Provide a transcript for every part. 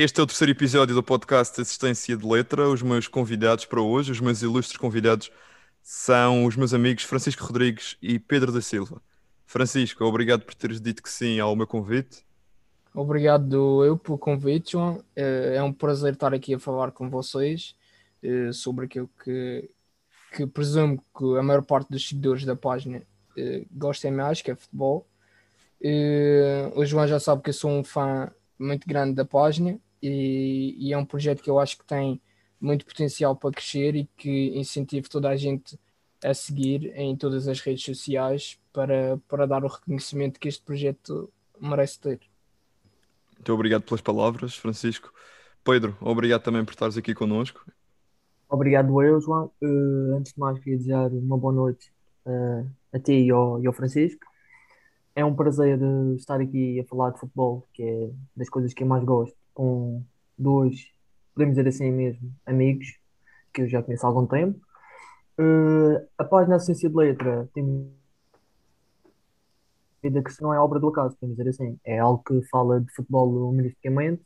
Este é o terceiro episódio do podcast Assistência de Letra. Os meus convidados para hoje, os meus ilustres convidados, são os meus amigos Francisco Rodrigues e Pedro da Silva. Francisco, obrigado por teres dito que sim ao meu convite. Obrigado eu pelo convite, João. É, é um prazer estar aqui a falar com vocês eh, sobre aquilo que, que presumo que a maior parte dos seguidores da página eh, gostem mais, que é futebol. Eh, o João já sabe que eu sou um fã muito grande da página e, e, é um projeto que eu acho que tem muito potencial para crescer e que incentivo toda a gente a seguir em todas as redes sociais para, para dar o reconhecimento que este projeto merece ter. Muito obrigado pelas palavras, Francisco. Pedro, obrigado também por estares aqui connosco. Obrigado eu, João. Uh, antes de mais, queria desejar uma boa noite uh, a ti e ao, e ao Francisco. É um prazer uh, estar aqui a falar de futebol, que é das coisas que eu mais gosto, com dois, podemos dizer assim mesmo, amigos, que eu já conheço há algum tempo. a página Ciência de Letra tem vida que não é obra do acaso, podemos dizer assim. É algo que fala de futebol humoristicamente,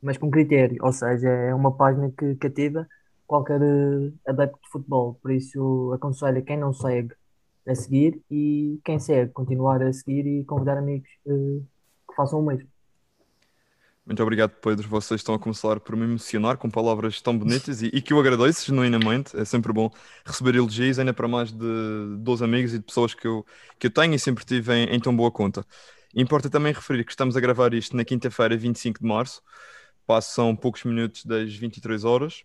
mas com critério, ou seja, é uma página que cativa qualquer eh, adepto de futebol. Por isso, aconselho a quem não segue a seguir e quem segue, continuar a seguir e convidar amigos uh, que façam o mesmo. Muito obrigado, Pedro. Vocês estão a começar por me emocionar com palavras tão bonitas e, e, que eu agradeço genuinamente. É sempre bom receber elogios, ainda para mais de 12 amigos e de pessoas que eu, que eu tenho e sempre tive em, em tão boa conta. Importa também referir que estamos a gravar isto na quinta-feira, 25 de março. Passam poucos minutos das 23 horas.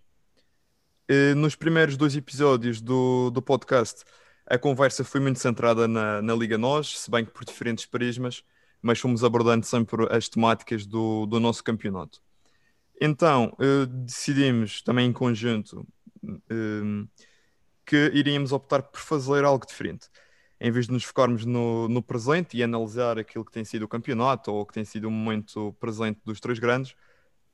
E nos primeiros dois episódios do, do podcast, a conversa foi muito centrada na, na Liga Nós, se bem que por diferentes prismas mas fomos abordando sempre as temáticas do, do nosso campeonato. Então, uh, decidimos também em conjunto uh, que iríamos optar por fazer algo diferente. Em vez de nos focarmos no, no presente e analisar aquilo que tem sido o campeonato ou que tem sido o momento presente dos três grandes,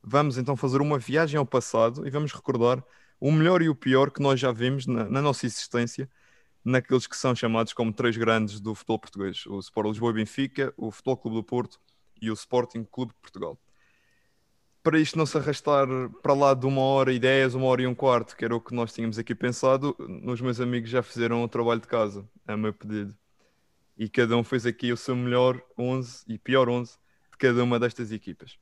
vamos então fazer uma viagem ao passado e vamos recordar o melhor e o pior que nós já vimos na, na nossa existência naqueles que são chamados como três grandes do futebol português: o Sport Lisboa e Benfica, o Futebol Clube do Porto e o Sporting Clube de Portugal. Para isto não se arrastar para lá de uma hora e dez, uma hora e um quarto, que era o que nós tínhamos aqui pensado, os meus amigos já fizeram o trabalho de casa, a meu pedido. E cada um fez aqui o seu melhor 11 e pior 11 de cada uma destas equipas.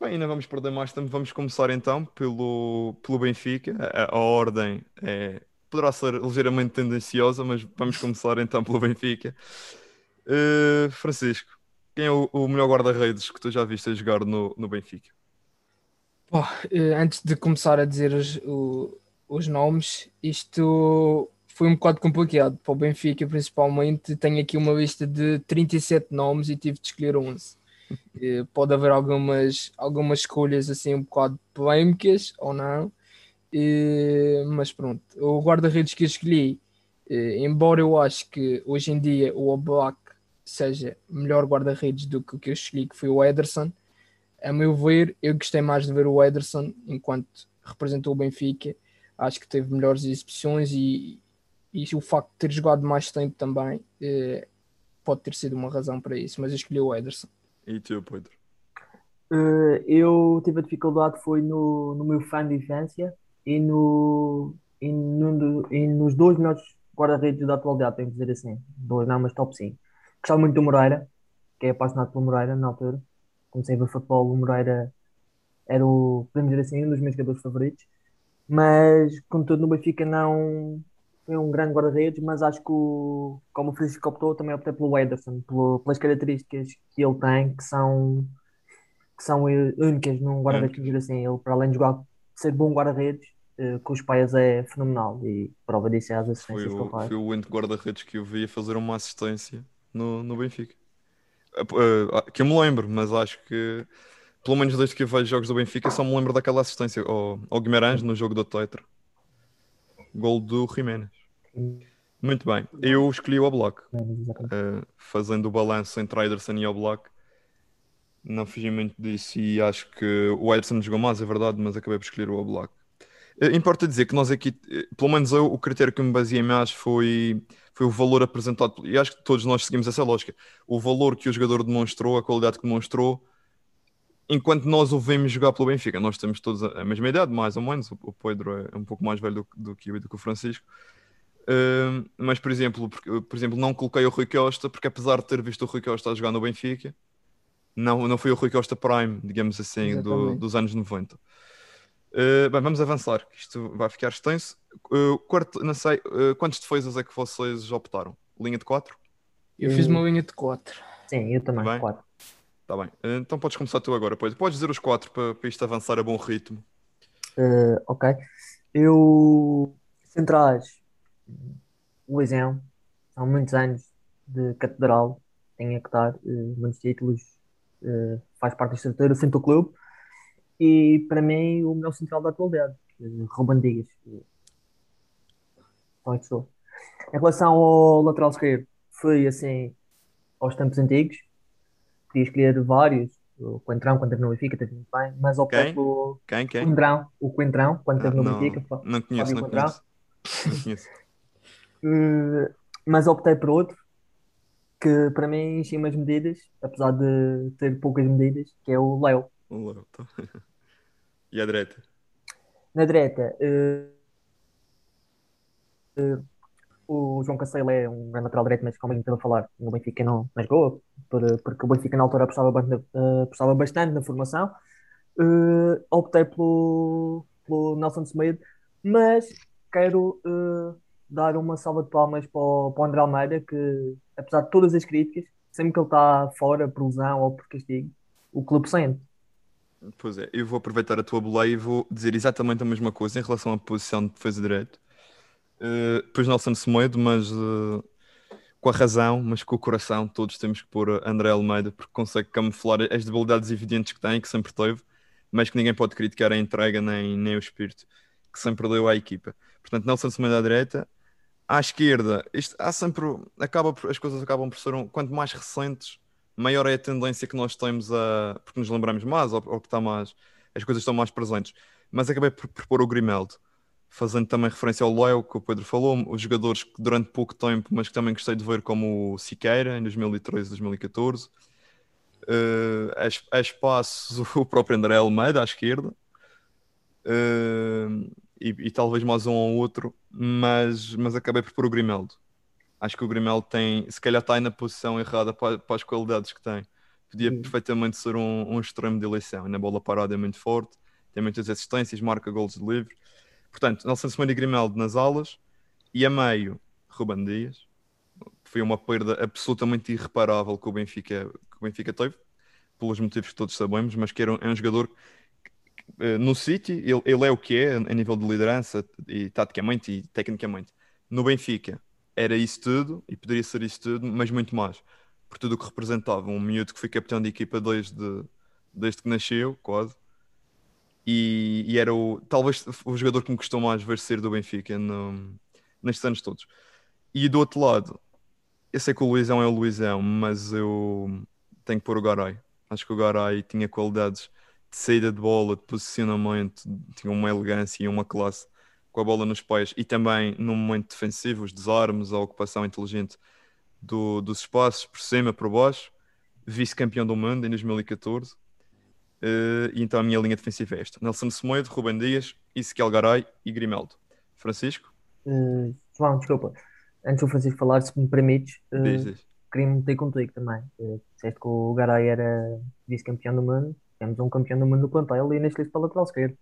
Bem, ainda vamos perder mais tempo. Vamos começar então pelo, pelo Benfica. A, a ordem é poderá ser ligeiramente tendenciosa, mas vamos começar então pelo Benfica. Uh, Francisco, quem é o, o melhor guarda-redes que tu já viste a jogar no, no Benfica? Pô, eh, antes de começar a dizer os, o, os nomes, isto foi um bocado complicado para o Benfica, principalmente. Tenho aqui uma lista de 37 nomes e tive de escolher 11. Eh, pode haver algumas, algumas escolhas assim um bocado polémicas ou não, mas pronto, o guarda-redes que eu escolhi, uh, embora eu acho que hoje em dia o Oblak seja melhor guarda-redes do que o que eu escolhi, que foi o Ederson, a meu ver, eu gostei mais de ver o Ederson enquanto representou o Benfica. Acho que teve melhores exibições e, e o facto de ter jogado mais tempo também uh, pode ter sido uma razão para isso, mas eu escolhi o Ederson. E tu, Pedro? eu tive a dificuldade foi no, no meu fã de infância e, no, e, no, e nos dois melhores guarda-redes da atualidade, tenho que dizer assim. Dois não, mas top 5. Gostava muito do Moreira, que é apaixonado pelo Moreira na altura. Comecei a ver futebol, o Moreira era o, podemos dizer assim, um dos meus jogadores favoritos. Mas, contudo, no Benfica não foi um grande guarda-redes, mas acho que, o, como o Francisco optou, também optei pelo Ederson, pelo, pelas características que ele tem, que são, que são únicas num guarda-redes, assim. Ele, para além de jogar, ser bom guarda-redes, com os pais é fenomenal e prova disso é as assistências foi o, que faz. Foi o único guarda-redes que eu vi a fazer uma assistência no, no Benfica. Uh, que eu me lembro, mas acho que pelo menos desde que eu vejo jogos do Benfica só me lembro daquela assistência ao, ao Guimarães no jogo do Tetra. Gol do Jiménez. Muito bem, eu escolhi o Oblak, uh, fazendo o balanço entre Ederson e Oblak. Não fugi muito disso e acho que o Ederson jogou mais, é verdade, mas acabei por escolher o Oblak. Eh, importa dizer que nós aqui, eh, pelo menos eu, o critério que me baseei mais foi, foi o valor apresentado, e acho que todos nós seguimos essa lógica. O valor que o jogador demonstrou, a qualidade que demonstrou, enquanto nós o vemos jogar pelo Benfica, nós temos todos a, mesma idade, mais ou menos. O, o Pedro é um pouco mais velho do, do que eu e do que o Francisco. Uh, mas, por exemplo, por, por, exemplo, não coloquei o Rui Costa porque, apesar de ter visto o Rui Costa a jogar no Benfica, não, não foi o Rui Costa Prime, digamos assim, do, dos anos 90. Uh, bem, vamos avançar, isto vai ficar extenso. Uh, quarto, não sei, uh, quantos defesas é que vocês optaram? Linha de 4? Eu fiz uma linha de 4. Sim, eu também, tá 4. Está bem, então podes começar tu agora, pois. Podes dizer os 4 para, para isto avançar a bom ritmo. ok. Eu. Centrais, Luizão, há muitos anos de catedral, tem a que dar muitos títulos, faz parte da estrutura, sente o clube e para mim o melhor central da atualidade, Ruben Dias. Então, sou. Em relação ao lateral esquerdo, foi assim aos tempos antigos. Podia escolher vários. O Coentrão, quando teve no Benfica, teve muito bem, mas optei Quem? pelo Quem? Quem? Coentrão, o Coentrão, quando Ah, teve no não, Benfica. não conheço, Fábio não Coentrão. conheço. Não conheço. Hum, mas optei por outro que para mim enchia umas medidas, apesar de ter poucas medidas, que é o Léo. O Léo, tá. E a direita? Na direita, eh, eh, o João Cancelo é um grande lateral direito, mas como a gente a falar, no Benfica não, jogou, por- porque o Benfica na altura apostava eh, apostava bastante na formação. Eh, optei pelo, pelo Nelson Semedo, mas quero dar uma salva de palmas para o, para o André Almeida, que apesar de todas as críticas, sempre que ele está fora por lesão ou por castigo, o clube sente. Pois é, eu vou aproveitar a tua boleia e vou dizer exatamente a mesma coisa em relação à posição de defesa direito. Uh, pois Nelson Semedo, mas uh, com a razão, mas com o coração, todos temos que pôr André Almeida porque consegue camuflar as debilidades evidentes que tem, que sempre teve, mas que ninguém pode criticar a entrega nem, nem o espírito que sempre deu à equipa. Portanto, Nelson Semedo à direita, à esquerda, isto, há sempre, acaba as coisas acabam por ser, um, quanto mais recentes, maior é a tendência que nós temos a. porque nos lembramos mais, ou, ou que está mais. as coisas estão mais presentes. Mas acabei por, por pôr o Grimaldo, fazendo também referência ao Léo, que o Pedro falou, os jogadores que durante pouco tempo, mas que também gostei de ver, como o Siqueira, em 2013, 2014. Uh, a espaços o próprio André Almeida à esquerda. Uh, e, e talvez mais um ou outro, mas, mas acabei por pôr o Grimaldo. Acho que o Grimaldo tem, se calhar está aí na posição errada para, para as qualidades que tem. Podia Sim. perfeitamente ser um, um extremo de eleição. E na bola parada é muito forte, tem muitas assistências, marca golos de livre. Portanto, Nelson Semedo e Grimaldo nas alas e a meio, Ruben Dias. Foi uma perda absolutamente irreparável que o Benfica, que o Benfica teve, pelos motivos que todos sabemos, mas que era um, é um jogador que, eh, no City, ele, ele é o que é a nível de liderança e taticamente e tecnicamente. No Benfica, era isso tudo e poderia ser isso tudo, mas muito mais. Por tudo o que representava. Um miúdo que foi capitão de equipa desde, desde que nasceu, quase. E, e era o, talvez o jogador que me custou mais ver ser do Benfica no, nestes anos todos. E do outro lado, eu sei que o Luizão é o Luizão, mas eu tenho que pôr o Garay. Acho que o Garay tinha qualidades de saída de bola, de posicionamento, tinha uma elegância e uma classe com a bola nos pés e também no momento defensivo, os desarmes, a ocupação inteligente do- dos espaços, por cima, por baixo. Vice-campeão do mundo em 2014. Eh, e então a minha linha defensiva é esta: Nelson Semedo, Rubem Dias, Ezequiel Garay e Grimaldo. Francisco, Eh, João, desculpa, antes do Francisco falar, se me permites, eh, diz, diz. queria me meter contigo também. Eh, disseste que o Garay era vice-campeão do mundo, temos um campeão do mundo no plantel e neste lista para lateral esquerdo.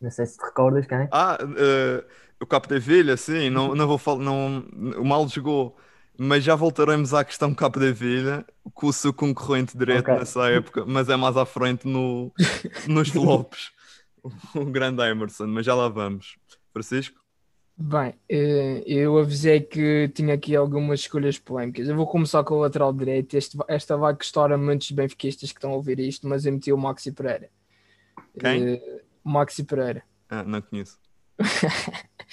Não sei se te recordas quem? Ah, eh, o Capo de Vilha, sim, não, não vou falar, não, o mal jogou, mas já voltaremos à questão Capo de Vilha, com o seu concorrente direto Ok. nessa época, mas é mais à frente no, nos flops, o grande Emerson, mas já lá vamos. Francisco? Bem, eh, eu avisei que tinha aqui algumas escolhas polémicas. Eu vou começar com o lateral direito. Este, esta vai custar a muitos benfiquistas que estão a ouvir isto, mas eu meti o Maxi Pereira. Quem? Eh, Maxi Pereira. Ah, não conheço.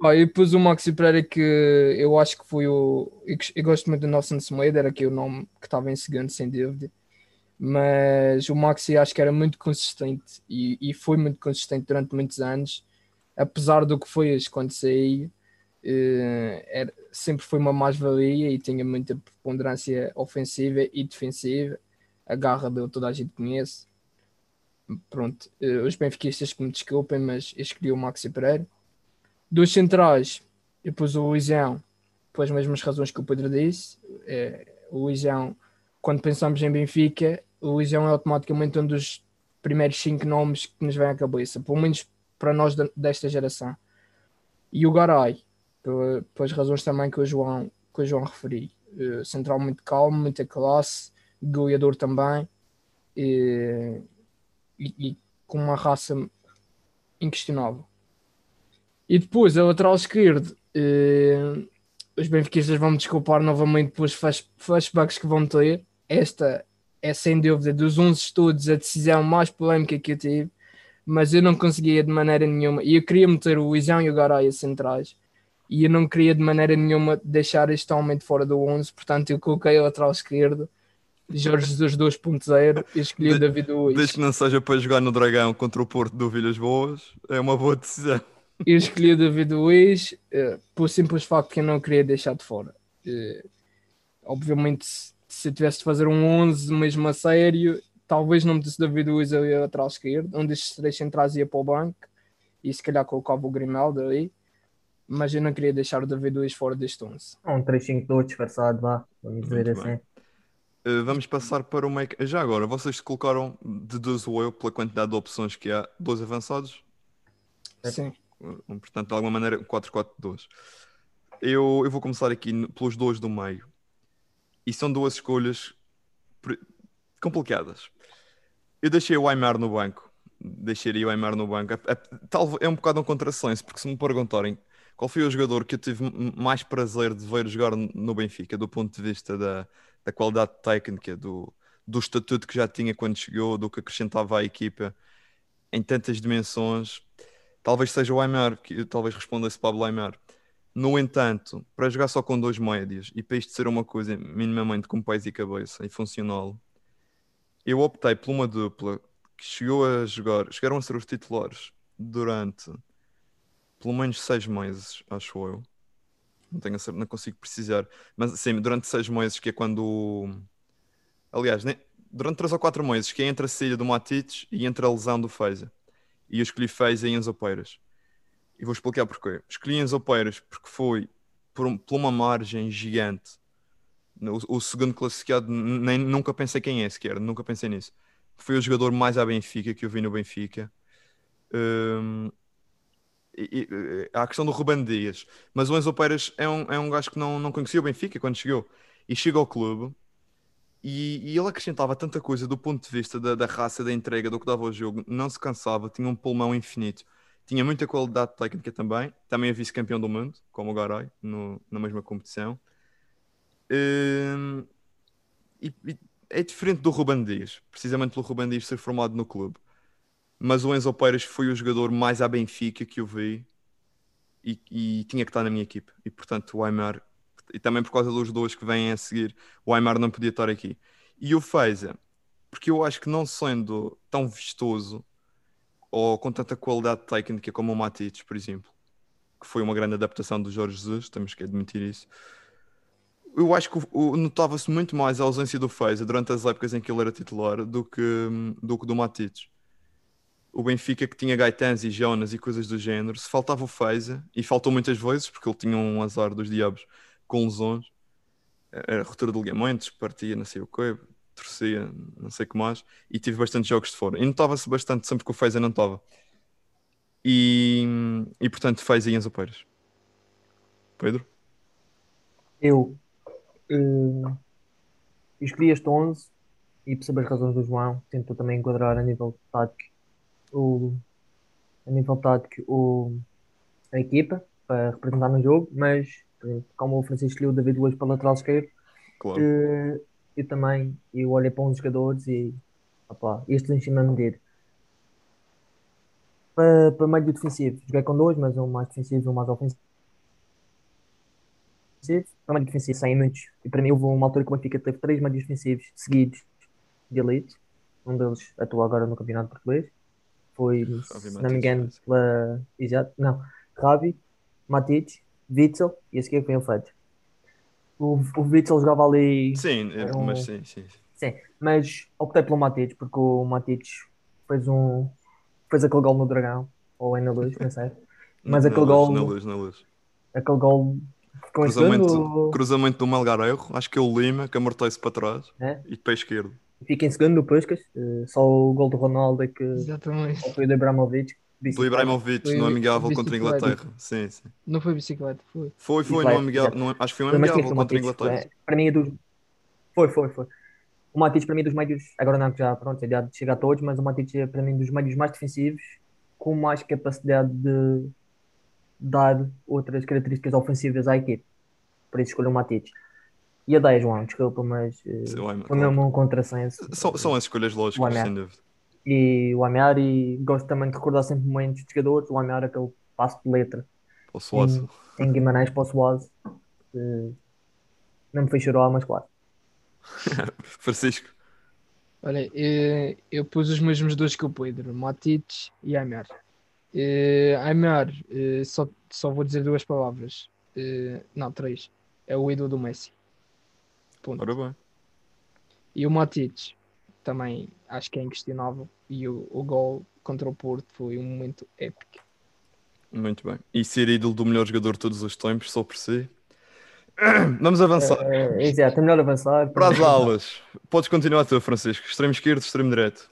Ó, eu pus o Maxi Pereira que eu acho que foi o. Eu, eu gosto muito do Nelson Semedo, era aqui o nome que estava em segundo, sem dúvida. Mas o Maxi acho que era muito consistente e, e foi muito consistente durante muitos anos, apesar do que foi quando saí. eh, era- sempre foi uma mais-valia e tinha muita preponderância ofensiva e defensiva. A garra dele toda a gente conhece. Pronto, eh, os benfiquistas que me desculpem, mas escolhi o Maxi Pereira. Dos centrais, eu pus o Luizão, pelas mesmas razões que o Pedro disse. É, o Luizão, quando pensamos em Benfica, o Luizão é automaticamente um dos primeiros cinco nomes que nos vem à cabeça, pelo menos para nós desta geração. E o Garay, pelas razões também que o João, que o João referi. Uh, central muito calmo, muita classe, goleador também, e, e, e, com uma raça inquestionável. E depois, a lateral esquerdo, uh, os benfiquistas vão me desculpar novamente pelos flashbacks que vão ter. Esta é sem dúvida dos 11 estudos a decisão mais polémica que eu tive, mas eu não conseguia de maneira nenhuma. E eu queria meter o Luizão e o Garay centrais, e eu não queria de maneira nenhuma deixar este homem de fora do 11, portanto eu coloquei o lateral esquerdo. Jorge Jesus 2.0 e escolhi o David Luiz. Desde que não seja para jogar no Dragão contra o Porto do Vilhas Boas, é uma boa decisão. Eu escolhi o David Luiz uh, por simples facto que eu não queria deixar de fora. Uh, obviamente, se eu tivesse de fazer um 11 mesmo a sério, talvez não metesse David Luiz ali atrás esquerdo, um destes três centrais ia para o banco e se calhar colocava o Grimaldo ali, mas eu não queria deixar o David Luiz fora deste 11. Um 3-5-2 disfarçado, vá, vamos dizer Muito assim. Uh, vamos passar para o make. Já agora, vocês colocaram, deduzo eu, pela quantidade de opções que há, dois avançados? Sim. Portanto, de alguma maneira, 4-4-2. Eu, eu vou começar aqui pelos dois do meio. E são duas escolhas complicadas. Eu deixei o Aymar no banco. Deixaria o Aymar no banco. É, é, tal, é um bocado um contrassenso, porque se me perguntarem qual foi o jogador que eu tive mais prazer de ver jogar no Benfica, do ponto de vista da, da qualidade técnica, do, do estatuto que já tinha quando chegou, do que acrescentava à equipa em tantas dimensões, talvez seja o Aymar, que talvez responda-se Pablo Aymar. No entanto, para jogar só com dois médios e para isto ser uma coisa minimamente com pés e cabeça e funcional, eu optei por uma dupla que chegou a jogar, chegaram a ser os titulares durante pelo menos seis meses, acho eu. Não tenho a não consigo precisar, mas sim, durante seis meses, que é quando. Aliás, durante três ou quatro meses, que é entre a saída do Matites e entre a lesão do Feiza. E eu escolhi Feiza e Enzo Peiras. E vou explicar porquê. Escolhi Enzo Peiras porque foi por, um, por uma margem gigante. O, o, segundo classificado, nem, nunca pensei quem é sequer, nunca pensei nisso. Foi o jogador mais à Benfica que eu vi no Benfica. Um, e, e, há a questão do Ruben Dias, mas o Enzo Peiras é um, é um gajo que não, não conhecia o Benfica quando chegou e chega ao clube e, e, ele acrescentava tanta coisa do ponto de vista da, da raça, da entrega, do que dava ao jogo, não se cansava, tinha um pulmão infinito tinha muita qualidade técnica também. Também é vice-campeão do mundo, como o Garay, no, na mesma competição. Um, e, e, é diferente do Ruben Dias, precisamente pelo Ruben Dias ser formado no clube. Mas o Enzo Peiras foi o jogador mais à Benfica que eu vi e, e tinha que estar na minha equipe. E portanto, o Aymar, e também por causa dos dois que vêm a seguir, o Aymar não podia estar aqui. E o Feiza, porque eu acho que não sendo tão vistoso ou com tanta qualidade técnica como o Matites, por exemplo, que foi uma grande adaptação do Jorge Jesus, temos que admitir isso. Eu acho que notava-se muito mais a ausência do Feiza durante as épocas em que ele era titular do que do, que do Matites. O Benfica que tinha Gaetans e Jonas e coisas do género, se faltava o Feiza, e faltou muitas vezes porque ele tinha um azar dos diabos com lesões, era ruptura de ligamentos, partia, não sei o que, torcia, não sei o que mais, e tive bastante jogos de fora. E notava-se bastante sempre que o Feza não estava. E, e portanto, fez aí Enzo Peiras. Pedro? Eu uh, escolhi este 11 e saber as razões do João, tento também enquadrar a nível tático o, a nível tático o, a equipa para representar no jogo, mas como o Francisco escolheu o David Luiz para lateral esquerdo, claro. eu também eu olhei para uns jogadores e opa, este em cima medida. Para, para meio defensivo, joguei com dois, mas um mais defensivo e um mais ofensivo. Para meio defensivo, sem muitos. E para mim, houve uma altura que o Benfica teve três meios defensivos seguidos de elite. Um deles atua agora no Campeonato Português. Foi, se não me engano, pela. Exato, não. Rabi, Matites, Witzel e a seguir foi o Fletcher o, o Witzel jogava ali. Sim, um... mas sim, sim. Sim, mas optei pelo Matites, porque o Matites fez um. fez aquele gol no Dragão, ou é na luz, não sei. Mas Na- aquele na gol- Na luz, na luz. Aquele gol Cruzamento, cruzamento do Melgarejo, acho que é o Lima, que amortece para trás É? e de pé esquerdo. Fica em segundo no Puskas. eh, Só o gol do Ronaldo é que Exatamente. só foi do Ibrahimovic. Do Ibrahimovic Foi no amigável visto contra a Inglaterra. Sim, sim. Não foi bicicleta, foi. Foi, foi, no amigável, exato. no- acho que foi um amigável contra a. Inglaterra. é, Para mim é dos. Foi, foi, foi. O Matites para mim é dos médios. Agora não, que já pronto, já chega a todos, mas o Matites é para mim dos médios mais defensivos, com mais capacidade de dar outras características ofensivas à equipe. Por isso escolho o Matites. E a 10, João, desculpa, mas Aymar, foi mesmo um contrassenso. São, são as escolhas lógicas, sem dúvida. E o Amear, e gosto também de recordar sempre momentos de jogadores. O Amear, aquele passo de letra O Suazo. em Guimarães para o eh, Não me fez chorar, mas claro. Francisco, Olha, eh, eu pus os mesmos dois que o Pedro, Matites e. Eh, Aymar, eh, só, só vou dizer duas palavras. Eh, não, três. É o ídolo do Messi. Ponto. ora bem. E o Matites também acho que é inquestionável. E o, o gol contra o Porto foi um momento épico. Muito bem. E ser ídolo do melhor jogador de todos os tempos, só por si. Vamos avançar. É, exato, é melhor avançar. Para as aulas. Podes continuar tu, Francisco. Extremo esquerdo, extremo direito.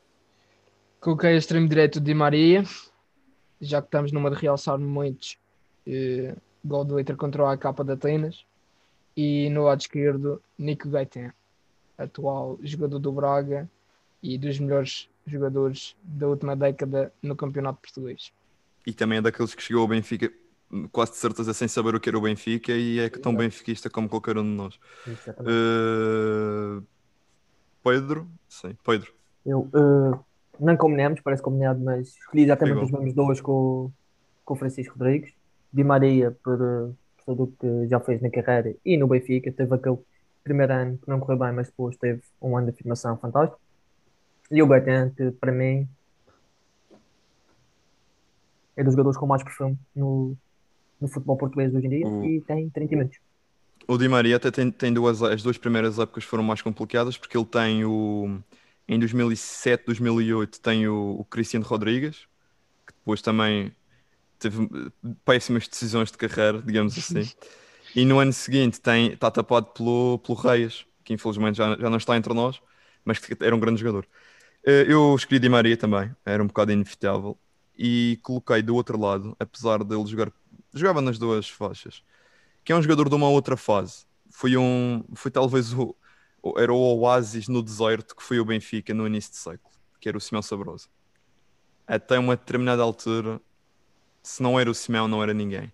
Coloquei extremo direito de Maria, já que estamos numa de realçar momentos. Eh, gol do Inter contra o AK de Atenas. E no lado esquerdo, Nico Gaetan, atual jogador do Braga e dos melhores jogadores da última década no campeonato português. E também é daqueles que chegou ao Benfica quase de certeza sem saber o que era o Benfica e é que tão benfiquista como qualquer um de nós. Uh, Pedro? Sim, Pedro. Eu, eh, não combinamos, parece combinado, mas escolhi exatamente Igual. os mesmos dois com, o- com o Francisco Rodrigues. Di Maria, por, eh, por tudo o que já fez na carreira e no Benfica. Teve aquele primeiro ano que não correu bem, mas depois teve um ano de afirmação fantástico. E o Gaetan, que para mim é dos jogadores com mais perfume no, no futebol português hoje em dia O- e tem 30 minutos. O Di Maria até tem, tem duas, as duas primeiras épocas foram mais complicadas porque ele tem o em 2007, 2008 tem o, o Cristiano Rodrigues que depois também teve eh, péssimas decisões de carreira, digamos assim. E no ano seguinte tem, está tapado pelo, pelo Reis, que infelizmente já, já não está entre nós, mas que era um grande jogador. Eh, Eu escolhi Di Maria também, era um bocado inevitável. E coloquei do outro lado, apesar dele jogar, jogava nas duas faixas, que é um jogador de uma outra fase. Foi um, foi talvez o, era o oásis no deserto que foi o Benfica no início de século, que era o Simão Sabrosa. Até uma determinada altura, se não era o Simão, não era ninguém.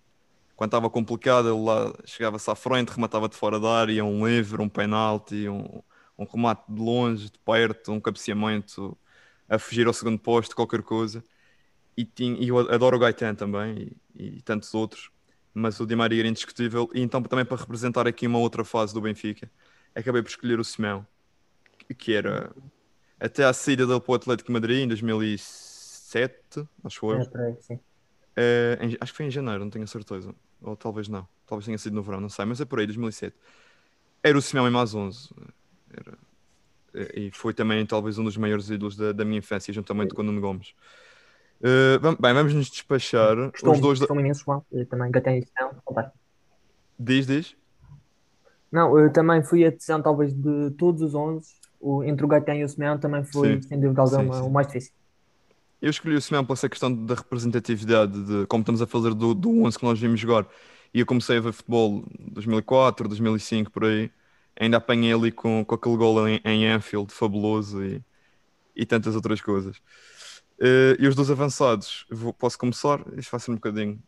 Quando estava complicado, ele lá chegava-se à frente, rematava de fora da área, um livre, um penalti, um, um remate de longe, de perto, um cabeceamento a fugir ao segundo posto, qualquer coisa. E, tinha, e eu adoro o Gaetan também e, e tantos outros mas o Di Maria era indiscutível. E então, também para representar aqui uma outra fase do Benfica, acabei por escolher o Simão, que- era até à saída dele para o Atlético de Madrid em 2007, acho que foi. É, Eh, em- acho que foi em janeiro, não tenho a certeza. Ou talvez não. Talvez tenha sido no verão, não sei, mas é por aí, 2007. Era o Simão em mais 11. Era- eh, E foi também talvez um dos maiores ídolos da, da minha infância, juntamente com o Nuno Gomes. Vam- bem, vamos nos despachar. Os Gostou-me, dois. da- gostou-me imenso, João. Eu também e Simão, fantástico. Diz, diz. Não, eu também fui a decisão, talvez, de todos os 11, o, entre o Gaetan e o Simeão, também foi, Sim. sem dúvida alguma, o mais difícil. Eu escolhi o Simeão por essa questão da representatividade, de como estamos a fazer do, do 11 que nós vimos jogar. E eu comecei a ver futebol em 2004, 2005, por aí. Ainda apanhei ali com, com aquele gol em, em Anfield, fabuloso, e, e tantas outras coisas. Eh, e os dois avançados, vou- posso começar? Isto vai ser um bocadinho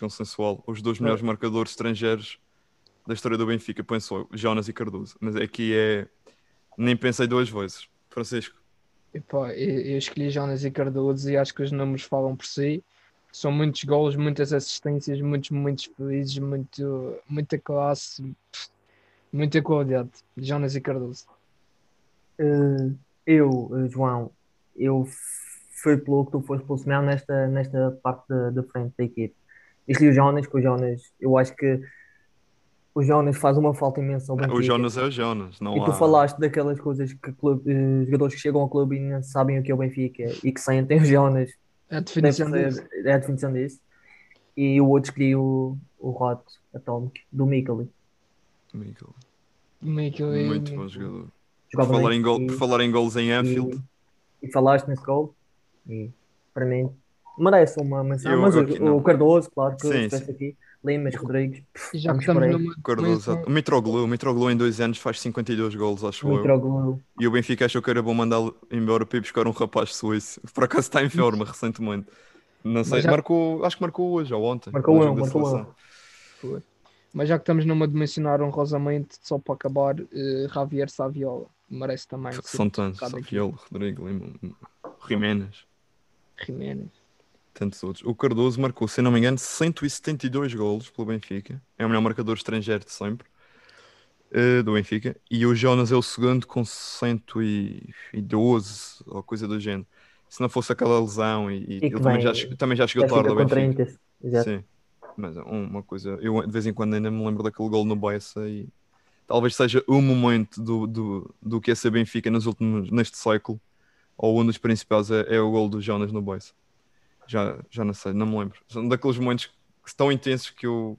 consensual. Os dois melhores marcadores estrangeiros da história do Benfica, penso eu, Jonas e Cardoso. Mas aqui é. Nem pensei duas vezes. Francisco. Epá, eu, escolhi Jonas e Cardoso e acho que os números falam por si. São muitos golos, muitas assistências, muitos momentos felizes, muito, muita classe, muita qualidade. Jonas e Cardoso. Eh, eu, eh, João, eu fui pelo que tu foste pelo Simeão nesta, nesta parte da, frente da equipe. Escolhi o Jonas, que o Jonas, eu acho que o Jonas faz uma falta imensa ao O Benfica. Jonas é o Jonas, não E tu há. falaste daquelas coisas que clube- eh, jogadores que chegam ao clube e não sabem o que é o Benfica e que sentem o Jonas. A Deve definição ser disso. é a definição disso. E o outro escolhi o, o Roto Atomic do Mikali. Michael e- Muito bom jogador. Por Jogava falar, em gol, por falar em gols em Anfield, e, e falaste nesse gol. E para mim merece uma menção. Eu- Mas o, aqui não. o Cardoso, claro, que Sim, eu estivesse aqui. Limas, Rodrigues. E já vamos por estamos aí. numa Cardoso, dimensão- o Mitroglou, o Mitroglou em dois anos faz 52 gols, acho eu. Mitroglou. E o Benfica achou que era bom mandá-lo embora para ir buscar um rapaz suíço. Por acaso está em forma recentemente. Não sei, já- marcou, acho que marcou hoje ou ontem. Marcou um, da marcou. Foi. Mas já que estamos numa de mencionar honrosamente, só para acabar, eh, Javier Saviola merece também ser São tantos, colocado aqui. Safiel, Rodrigo Lima, Jiménez, Jiménez. Tantos outros. O Cardoso marcou, se não me engano, 172 golos pelo Benfica. É o melhor marcador estrangeiro de sempre. eh, do Benfica. E o Jonas é o segundo com 112 ou coisa do género. Se não fosse aquela lesão e, e ele também, já, também já chegou Já tarde ao Benfica. 30. Exato. Sim, mas é uma coisa, eu de vez em quando ainda me lembro daquele gol no Barça e talvez seja o momento do, do, do que é ser Benfica nos últimos, neste século, ou um dos principais é, é o gol do Jonas no Barça. Já, já não sei, não me lembro. São daqueles momentos que estão intensos que eu,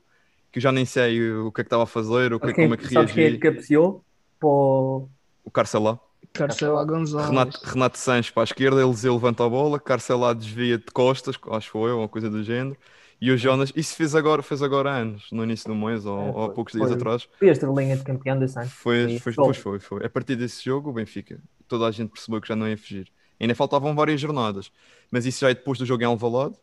que eu já nem sei o que é que estava a fazer, o que, Sabes como quem, é que sabes quem é reagi. que cabeceou? Para o- O Carcelá. Carcela Gonzalez. Renato, Renato Sanches para a esquerda, ele levanta a bola, Carcelá desvia de costas, acho que foi, ou uma coisa do género. E o Jonas, isso fez agora, fez agora anos, no início do mês, ou, É, ou há foi- poucos dias foi- atrás. Foi a estrelinha de campeão desse ano. Foi, foi, foi, foi. A partir desse jogo, o Benfica, toda a gente percebeu que já não ia fugir. Ainda faltavam várias jornadas, mas isso já é depois do jogo em Alvalade.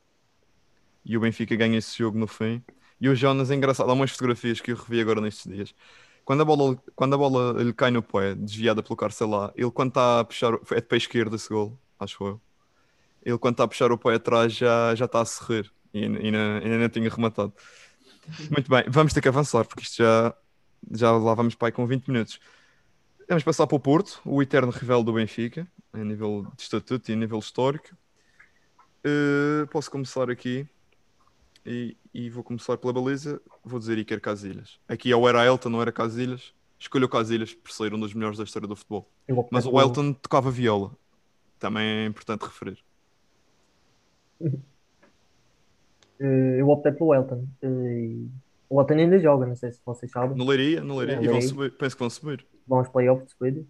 E o Benfica ganha esse jogo no fim. E o Jonas é engraçado, há umas fotografias que eu revi agora nestes dias. Quando a bola, quando a bola lhe cai no pé, desviada pelo Carcelá, ele quando está a puxar, é de pé esquerdo esse gol, acho eu. Ele quando está a puxar o pé atrás já, já está a sorrir e ainda, ainda, não tinha rematado. Muito bem, vamos ter que avançar porque isto já, já lá vamos para aí com 20 minutos. Vamos passar para o Porto, o eterno rival do Benfica, a nível de estatuto e a nível histórico. Eh, posso começar aqui e, e vou começar pela baliza. Vou dizer Iker Casilhas. Aqui ou era Elton, não era Casilhas. Escolho o Casilhas por ser um dos melhores da história do futebol. Mas o Elton tocava viola. Também é importante referir. eh, Eu optei pelo Elton. Eh, O Elton ainda joga, não sei se vocês sabem. No Leiria, no Leiria. No E vão subir. Penso que vão subir. Vão aos playoffs de seguida.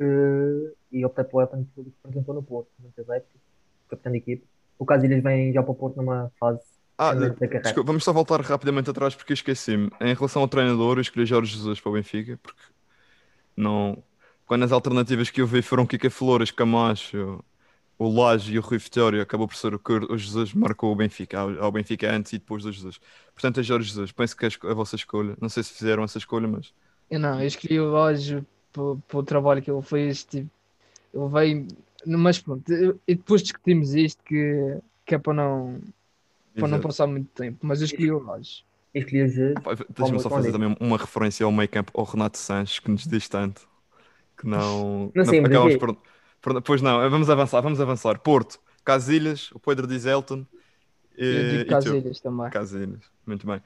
Eh, E optei pelo Elton porque apresentou no Porto, muitas épocas. Capitão de equipe. O Casilhas vem já para o Porto numa fase Ah, excelente da carreira. desculpa, vamos só voltar rapidamente atrás porque eu esqueci-me. Em relação ao treinador, eu escolhi Jorge Jesus para o Benfica porque não. Quando as alternativas que eu vi foram Kika Flores, Camacho, o Laje e o Rui Vitória, acabou por ser o que o Jesus marcou o Benfica, ao, Benfica antes e depois do Jesus. Portanto, é Jorge Jesus. Penso que é a vossa escolha. Não sei se fizeram essa escolha, mas Eu não, eu escolhi o Roger para o trabalho que ele fez. Tipo, ele veio. Mas pronto, e depois discutimos isto que, que é para não, para não passar muito tempo. Mas eu escolhi o. Pá, Deixa-me só Como- fazer como também uma referência ao meio campo, ao Renato Sanches, que nos diz tanto que não. Não sei, mas acabamos por, por- Pois não, vamos avançar, vamos avançar. Porto, Casilhas, o Pedro diz Elton. Eu digo e tu? Casilhas também. Casilhas, muito bem.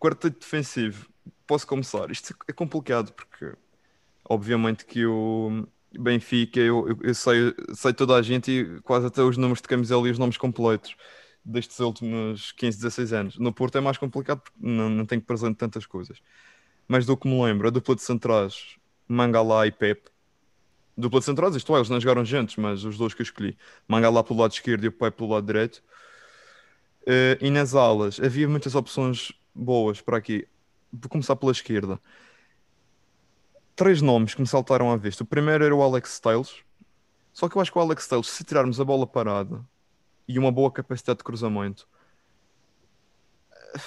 Quarteto defensivo, posso começar. Isto é complicado porque, obviamente, que o Benfica, eu, eu- sei, sei toda a gente e quase até os números de camisela e os nomes completos destes últimos 15, 16 anos. No Porto é mais complicado porque não, não tenho presente tantas coisas. Mas do que me lembro, a dupla de centrais, Mangalá e Pepe. Dupla de centrais, isto é, eles não jogaram juntos, mas os dois que eu escolhi. Mangalá pelo lado esquerdo e o Pepe pelo lado direito. Eh, e nas alas havia muitas opções boas para aqui. Vou começar pela esquerda. Três nomes que me saltaram à vista. O primeiro era o Alex Styles. Só que eu acho que o Alex Styles, se tirarmos a bola parada e uma boa capacidade de cruzamento,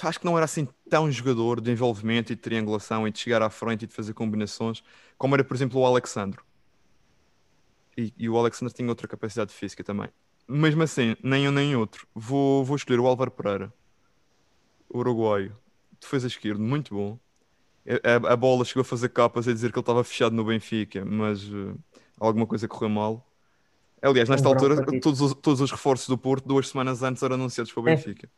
acho que não era assim tão jogador de envolvimento e de triangulação e de chegar à frente e de fazer combinações como era, por exemplo, o Alexandro. E, e o Alexandre tinha outra capacidade física também. Mesmo assim, nem um nem outro. Vou, vou escolher o Álvaro Pereira, uruguaio, defesa esquerdo, muito bom. A, a- bola chegou a fazer capas a dizer que ele estava fechado no Benfica, mas eh, alguma coisa correu mal. Aliás, nesta Um altura, todos os, todos os reforços do Porto, duas semanas antes, eram anunciados para o É. Benfica.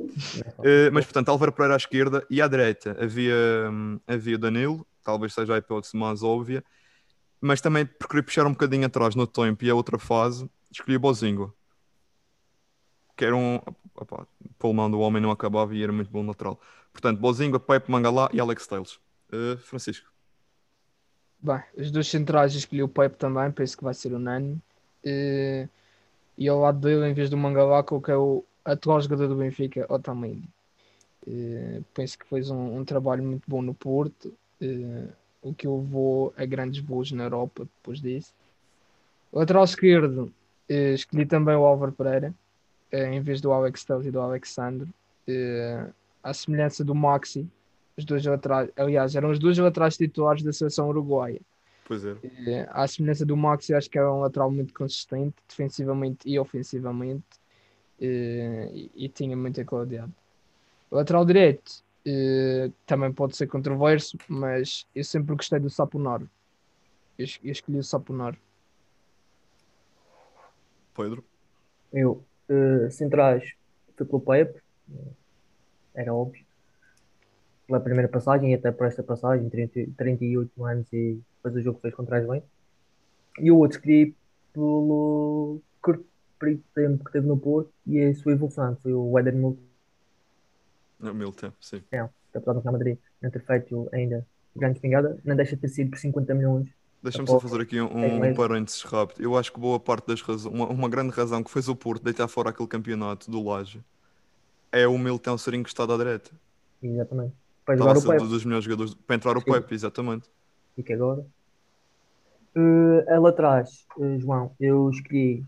Eh, mas, portanto, Álvaro Pereira à esquerda e à direita havia, hum, havia Danilo, talvez seja a hipótese mais óbvia, mas também por querer puxar um bocadinho atrás no tempo e a outra fase, escolhi Bozingo. Que era um. Opa, pulmão do homem não acabava e era muito bom lateral. Portanto, Bozingo, Pepe Mangalá e Alex Tales. Eh, Francisco. Bem, os dois centrais escolhi o Pepe também, penso que vai ser unânime. Eh, E ao lado dele, em vez do Mangalá, coloquei o atual jogador do Benfica, Otamendi. Eh, Penso que fez um, um trabalho muito bom no Porto, eh, o que levou a grandes voos na Europa depois disso. Lateral esquerdo, eh, escolhi também o Álvaro Pereira, em vez do Alex Telles e do Alexandre. Eh, À semelhança do Maxi, os dois laterais, aliás, eram os dois laterais titulares da seleção uruguaia. Pois é. Eh, À semelhança do Max, eu acho que é um lateral muito consistente, defensivamente e ofensivamente, eh, e, e tinha muita qualidade. O lateral direito eh, também pode ser controverso, mas eu sempre gostei do Saponaro. Eu, eu escolhi o Saponaro. Pedro. Eu, eh, centrais, fui pelo Pepe, era óbvio. Pela primeira passagem e até por esta passagem, 30, 38 anos e depois o jogo fez contra as bem. E o outro escolhi pelo curto período de tempo que teve no Porto e a sua evolução, foi o Éder Milton, Não, mil tempo, sim. apesar do Real Madrid não ter feito ainda grande espingarda, não deixa de ter sido por 50 milhões. Deixa-me só fazer aqui um, É um parênteses rápido. Eu acho que boa parte das razões, uma, uma grande razão que fez o Porto deitar fora aquele campeonato do Laje é o Milton ser encostado à direita. Exatamente. Para Estava jogar o Pepe. um dos melhores jogadores para entrar o Sim. Pepe, exatamente. Fica agora. Uh, ela atrás, uh, João, eu escolhi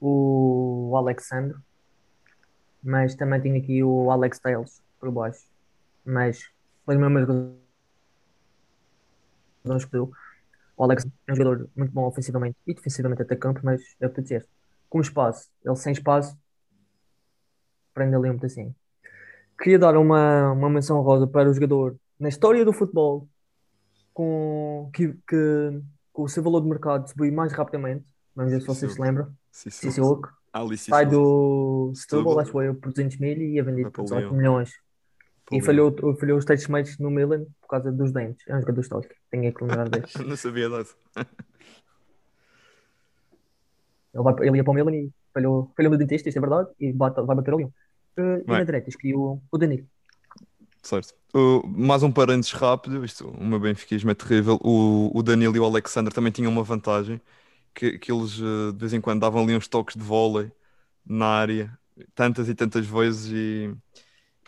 o Alexandre, mas também tenho aqui o Alex Tales por baixo. Mas pelas mesmas razões que eu. O Alex é um jogador muito bom ofensivamente e defensivamente até campo, mas é o que tu disseste. Com espaço, ele sem espaço, prende ali um pedacinho. Queria dar uma, uma menção rosa para o jogador na história do futebol com, que, que, com o seu valor de mercado subiu mais rapidamente. Vamos ver se vocês se lembram. Sissoko. Sai do Setúbal, acho eu, por 200 mil e é vendido por o 18 Lyon. milhões. E falhou, falhou os médicos no Milan por causa dos dentes. É um jogador histórico. Tenho que lembrar deste. Não sabia dessa. Ele, vai, ele ia para o Milan e falhou, falhou no dentista, isto é verdade, e bate, vai bater ao Lyon. Uh, e Bem. na direita escolhi o, o Danilo. Certo. O- mais um parênteses rápido, isto, o meu benfiquismo é terrível. O, o Danilo e o Alexander também tinham uma vantagem, que, que eles eh, de vez em quando davam ali uns toques de vôlei na área, tantas e tantas vezes, e,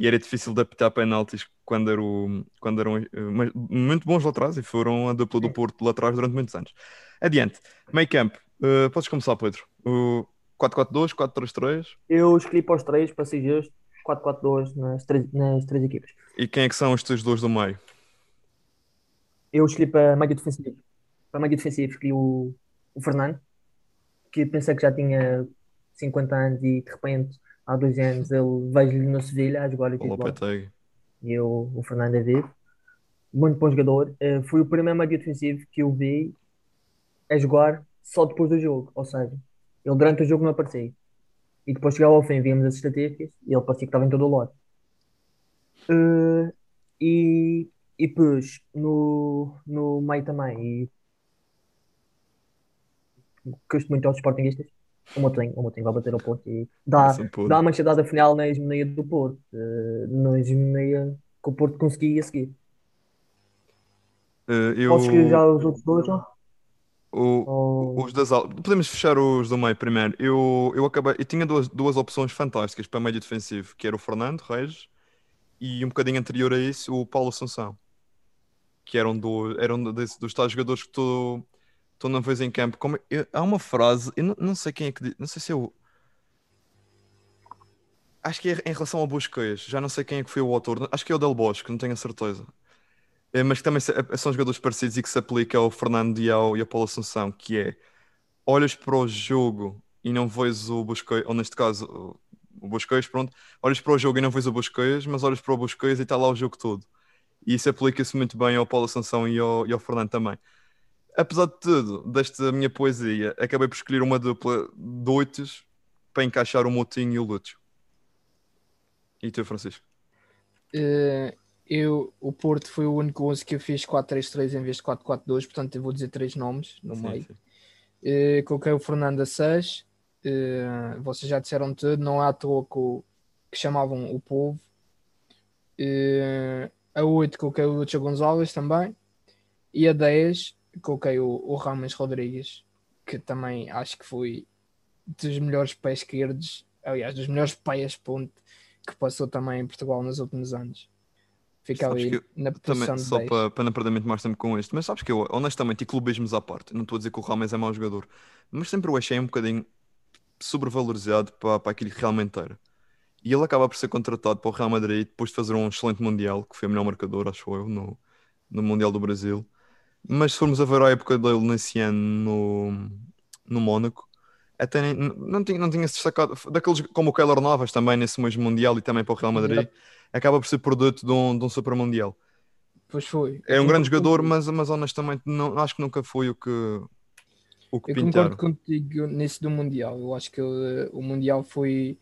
e era difícil de apitar penaltis quando, era o, quando eram eh, mas muito bons lá atrás e foram a dupla do Porto lá atrás durante muitos anos. Adiante, meio campo. Eh, podes começar, Pedro. O 4-4-2, 4-3-3. Eu escolhi para os três, para ser justo, 4-4-2 nas três, nas três equipas. E quem é que são os teus dois do meio? Eu escolhi para médio defensivo. Para médio defensivo escolhi o, o Fernando, que pensei que já tinha 50 anos e de repente há dois anos ele vejo-lhe no Sevilha a jogar o O titular. Lopetegui. E eu, o Fernando é vivo. Muito bom jogador. Eh, foi o primeiro médio defensivo que eu vi a jogar só depois do jogo. Ou seja, ele durante o jogo não aparecia. E depois chegava ao fim, víamos as estatísticas e ele parecia que estava em todo o lado. Eh, e, e depois no, no meio também. E gosto muito aos Sportingistas. O Motinho, o Motinho vai bater ao Porto e dá, dá uma machadada final na hegemonia do Porto. eh, na hegemonia que o Porto conseguia seguir. Eh, eu... Posso já os outros dois? Não? O, Ou- os das Podemos fechar os do meio primeiro. Eu, eu acabei. Eu tinha duas, duas opções fantásticas para meio defensivo, que era o Fernando Reis e um bocadinho anterior a isso o Paulo Assunção. Que eram, do, eram desse, dos tais jogadores que tu, tu não vês em campo. Como, eu- há uma frase, eu não, não sei quem é que diz, não sei se o. Acho que é em relação ao Busquets, já não sei quem é que foi o autor, acho que é o Del Bosque, não tenho a certeza. É, mas que também é- são jogadores parecidos e que se aplica ao Fernando e ao, e ao Paulo Assunção, que é olhas para o jogo e não vês o Busquets, ou neste caso o- Busquets, pronto, olhas para o jogo e não vês o Busquets, mas olhas para o Busquets e está lá o jogo todo. E isso aplica-se muito bem ao Paulo Assunção e ao, e ao Fernando também. apesar de tudo, desta minha poesia, acabei por escolher uma dupla de oitos para encaixar o Motinho e o Lúcio. E tu, Francisco? Eh, eu, o Porto foi o único 11 que eu fiz 4-3-3 em vez de 4-4-2, portanto eu vou dizer três nomes no Sim, meio. sim. Eh, coloquei o Fernando Assis, eh, vocês já disseram tudo, não é à toa que, que chamavam o povo. Eh, a 8 coloquei o Lúcio Gonzalez também, e a 10 coloquei o, o Ramos Rodrigues, que também acho que foi dos melhores pés esquerdos, aliás, dos melhores pés ponte que passou também em Portugal nos últimos anos. Fica Sabes ali na posição Também, só 10. para, para não perder muito mais tempo com isto, mas sabes que eu, honestamente, e clubismos à parte, não estou a dizer que o Ramos é mau jogador, mas sempre o achei um bocadinho sobrevalorizado para, para aquilo que realmente era. E ele acaba por ser contratado para o Real Madrid depois de fazer um excelente Mundial, que foi o melhor marcador, acho eu, no, no Mundial do Brasil. Mas se formos a ver a época dele nesse ano no, no Mónaco, até nem- não, tinha, não tinha se destacado, daqueles como o Keylor Navas também nesse mesmo Mundial e também para o Real Madrid, acaba por ser produto de um, de um Super Mundial. Pois foi. É Eu um grande concordo jogador, mas, mas honestamente não, acho que nunca foi o que, o que Eu pintaram. concordo contigo nisso do Mundial. Eu acho que o Mundial foi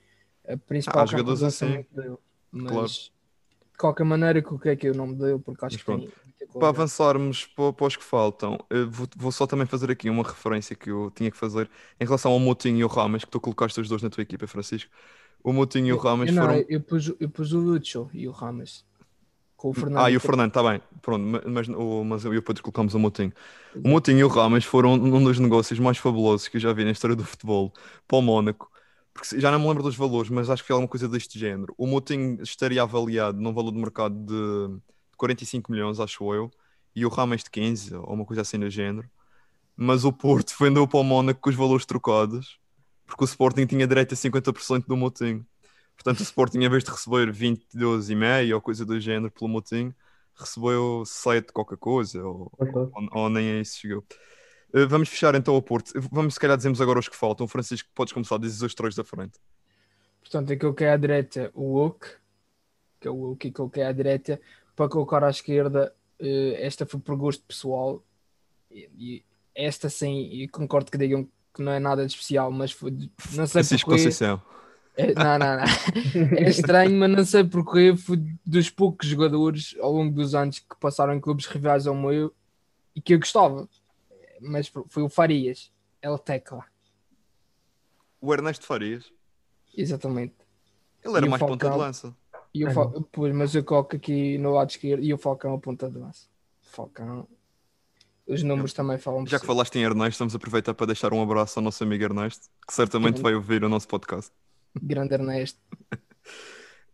a principal Ah, jogadores assim, dele. Mas claro. de qualquer maneira coloquei aqui o nome dele porque acho Mas que tem pronto. muita Para avançarmos para, para os que faltam, vou, vou só também fazer aqui uma referência que eu tinha que fazer em relação ao Moutinho e o Rames, que tu colocaste os dois na tua equipa, Francisco. O Moutinho e o Rames eu, não, foram. eu, pus, eu pus o Lucho e o Ramos. Com o Fernando. Ah, e o. Fernando, está bem. Pronto, ma- mas, o, mas eu e o Pedro colocamos o Moutinho. O. Moutinho e o Rames foram um dos negócios mais fabulosos que eu já vi na história do futebol para o Mónaco. Porque já não me lembro dos valores, mas acho que foi alguma coisa deste género. O Moutinho estaria avaliado num valor de mercado de 45 milhões, acho eu, e o Rames de 15, ou uma coisa assim do género. Mas o Porto vendeu para o Mónaco com os valores trocados, porque o Sporting tinha direito a 50% do Moutinho. Portanto, o Sporting, em vez de receber 22,5 ou coisa do género pelo Moutinho, recebeu 7 qualquer coisa, ou, ou, ou nem a isso chegou. Uh, vamos fechar então o Porto. Vamos, se calhar, dizemos agora os que faltam. Francisco, podes começar, dizes os três da frente. Portanto, eu coloquei à direita o Wook, que é o Wook, e coloquei à direita para colocar à esquerda. eh, esta foi por gosto pessoal. E, esta sim, e concordo que digam que não é nada de especial, mas foi, não sei Francisco porquê. Conceição. É, não, não, não. É estranho, mas não sei porquê. Foi dos poucos jogadores ao longo dos anos que passaram em clubes rivais ao meu e que eu gostava. Mas foi o Farias, El Tecla, O Ernesto Farias. exatamente. Ele era mais ponta de lança. E o É, Fal... Pois, mas eu coloco aqui no lado esquerdo e o Falcão a ponta de lança. Falcão. Os números também falam Já que si. falaste em Ernesto, vamos aproveitar para deixar um abraço ao nosso amigo Ernesto, que certamente Sim. vai ouvir o nosso podcast. Grande Ernesto.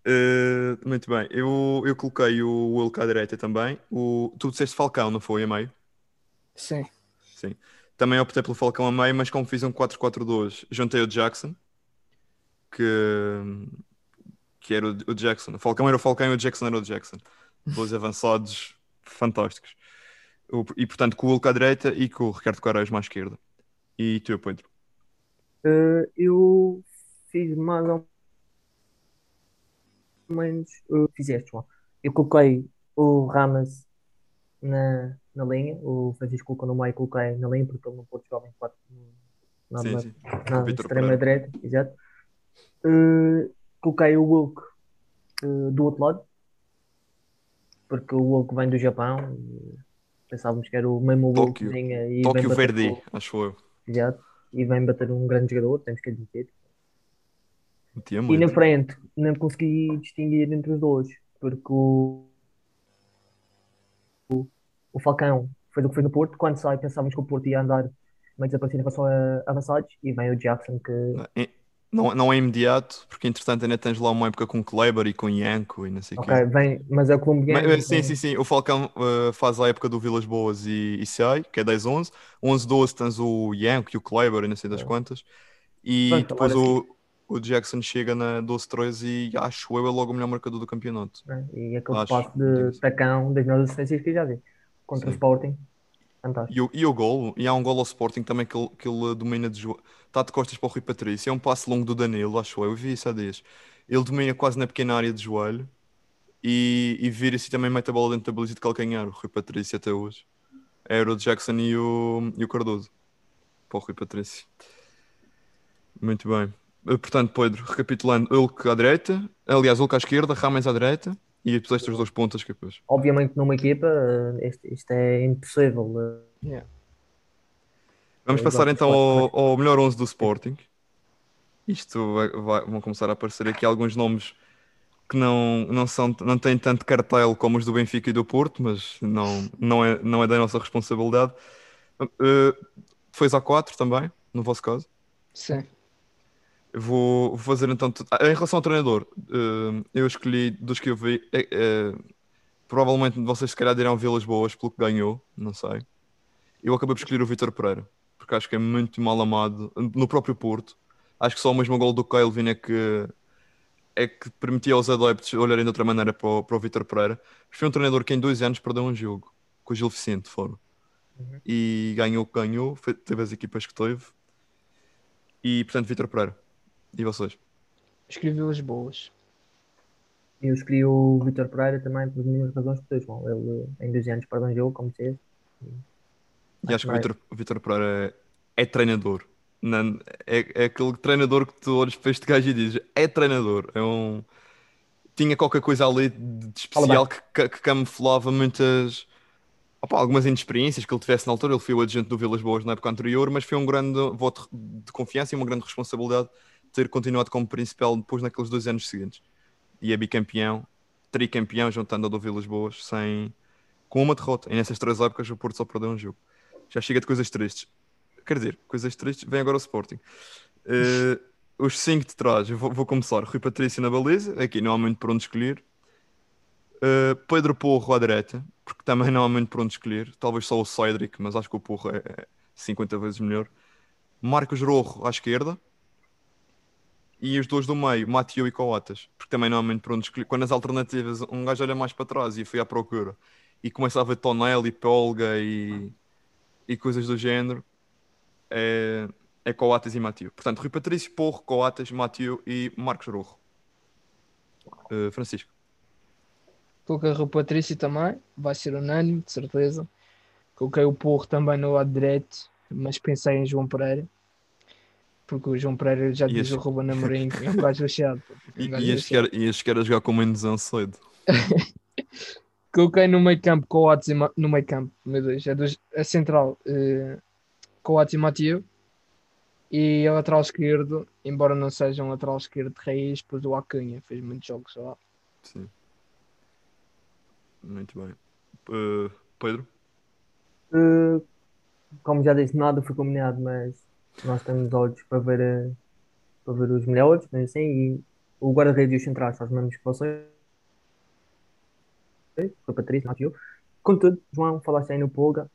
Uh, muito bem, eu, eu coloquei o Wilk à direita também. O, tu disseste Falcão, não foi? A meio? Sim. Sim. Também optei pelo Falcão a meio, mas como fiz um 4-4-2, juntei o Jackson, que, que era o, Jackson. O Falcão era o Falcão e o Jackson era o Jackson. Dois avançados fantásticos. E portanto, com o Wilk à direita e com o Ricardo Quaresma à esquerda. E tu, Pedro? Eh, eu fiz mais ou menos. eh, fizeste, João. Eu coloquei o Ramas na, na linha, o Francisco colocou no meio e coloquei na linha, porque ele não pôde jogar em 4 na, Sim, sim. na Vítor extrema direita, exato. Eh, coloquei o Wilk eh, do outro lado, porque o Wilk vem do Japão. Pensávamos que era o mesmo Tóquio. que vinha e Tóquio com- acho eu. Exato. E vem bater um grande jogador, temos que admitir. E na frente, não consegui distinguir entre os dois, porque o, o, o Falcão fez o que fez no Porto. Quando sai, pensávamos que o Porto ia andar meio desaparecido em relação a avançados, e vem o Jackson que. É- Não, não é imediato, porque entretanto ainda tens lá uma época com Kleber e com Yanko e não sei o quê. Ok, vem, mas é o colombiano. Mas, sim, então- sim, sim. O Falcão uh, faz a época do Vilas Boas e, e sai, que é 10-11. 11-12 tens o Yanko e o Kleber e não sei das É. quantas. E Pronto, depois o, o Jackson chega na 12-13 e acho eu é logo o melhor marcador do campeonato. né? E aquele Acho, passo de tacão das melhores assistências que eu já vi contra o Sim. Sporting. Fantástico. E o, e o gol, e há um gol ao Sporting também que ele, que ele domina de joelho. Está de costas para o Rui Patrício. É um passe longo do Danilo, acho eu. Eu vi isso há dias. Ele domina quase na pequena área de joelho e, e vira-se também mete a bola dentro da baliza de calcanhar. O Rui Patrício até hoje. Era o Jackson e o, e o Cardoso. Para o Rui Patrício. Muito bem. Eh, Portanto, Pedro, recapitulando, Hulk à direita, aliás, Hulk à esquerda, Rames à direita e puseste os dois pontas que depois. Obviamente, numa equipa, eh, isto, isto é impossível. eh, Yeah. Vamos Eu passar então ao, ao melhor 11 do Sporting. Isto vai, vai- vão começar a aparecer aqui alguns nomes que não, não, são, não têm tanto cartel como os do Benfica e do Porto, mas não, não, é, não é da nossa responsabilidade. Uh, foi a 4 também, no vosso caso. Sim. Vou, fazer então. ah, Em relação ao treinador, uh, eu escolhi dos que eu vi. é- é, provavelmente vocês se calhar dirão Vilas Boas pelo que ganhou, não sei. Eu acabei por escolher o Vitor Pereira, porque acho que é muito mal amado no próprio Porto. Acho que só o mesmo gol do Kelvin é que, é que permitia aos adeptos olharem de outra maneira para o, para o Vitor Pereira. Foi um treinador que em dois anos perdeu um jogo com o Gil Vicente fora. E ganhou o que ganhou, teve as equipas que teve. E portanto, Vitor Pereira. E vocês? Escrevi as boas. Eu escolhi o Vitor Pereira também pelas mesmas razões que tu, João. Ele, em dois anos, perdeu um jogo, como disseste. E acho que o Vai. Vitor, o Vitor Pereira é, é treinador. Não- é, é aquele treinador que tu olhas para este gajo e dizes: é treinador. É um... Tinha qualquer coisa ali de especial que, que camuflava muitas. opa, algumas inexperiências que ele tivesse na altura. Ele foi o adjunto do Vilas Boas na época anterior, mas foi um grande voto de confiança e uma grande responsabilidade ter continuado como principal depois naqueles dois anos seguintes. E é bicampeão, tricampeão, juntando ao do Vilas Boas, sem... com uma derrota. E nessas três épocas o Porto só perdeu um jogo. Já chega de coisas tristes. Quer dizer, coisas tristes, vem agora o Sporting. Eh, os cinco de trás, eu vou, vou começar. Rui Patrício na baliza, aqui não há muito onde escolher. Eh, Pedro Porro à direita, porque também não há muito onde escolher. Talvez só o Cedric, mas acho que o Porro é, é 50 vezes melhor. Marcos Rojo à esquerda. E os dois do meio, Mateo e Coatas, porque também não há muito onde escolher. Quando as alternativas, um gajo olha mais para trás e foi à procura e começa a ver Tonelli, Polga e, e coisas do género, é, é Coates e Mateo. Portanto, Rui Patrício, Porro, Coates, Mateo e Marcos Rojo. Eh, Francisco. Coloquei o Patrício também, vai ser unânime, de certeza. Coloquei o Porro também no lado direito, mas pensei em João Pereira. Porque o João Pereira já E diz este- o Ruben Amorim, é um gajo chato. E, Um e e este quer a jogar com menos cedo. Coloquei no meio campo Coates e Ma- no meio campo, meu Deus, é dos, a central eh, Coates e Mateo. E a lateral esquerdo, embora não seja um lateral esquerdo de raiz, pois o Acunha fez muitos jogos lá. Sim. Muito bem. Eh, Pedro? Eh, como já disse, nada foi combinado, mas nós temos olhos para ver, para ver os melhores, mas assim, e o guarda-redes e os centrais são os mesmos Foi Patrício, Mateo. Contudo, João, falaste aí no Polga,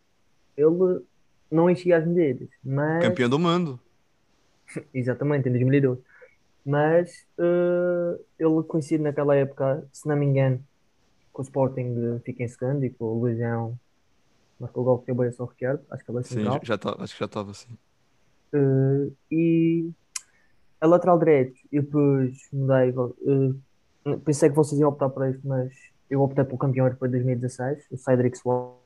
ele não enchia as medidas, mas. Campeão do mundo. Exatamente, em 2012. Mas eh, ele coincide naquela época, se não me engano, com o Sporting fica em segundo e com o Luizão marcou o gol que deu só o Ricardo, acho que ele é Sim, central. já tá, acho que já estava assim. Eh, e a lateral direito, eu depois mudei. eh, pensei que vocês iam optar por este, mas eu optei pelo campeão europeu de 2016, o Cedric Soares.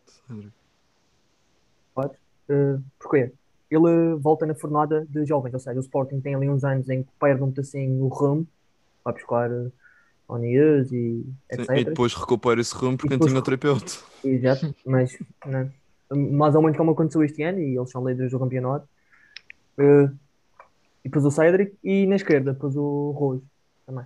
Eh, porquê? Ele volta na fornada de jovens, ou seja, o Sporting tem ali uns anos em que perde um assim o rumo, vai buscar uh, Onias e Sim, etc. e depois recupera esse rumo porque não tinha o terapeuta. Exato, mas né, mais ou menos como aconteceu este ano, e eles são líderes do campeonato. Eh, e depois o Cedric, e na esquerda, depois o Rose também.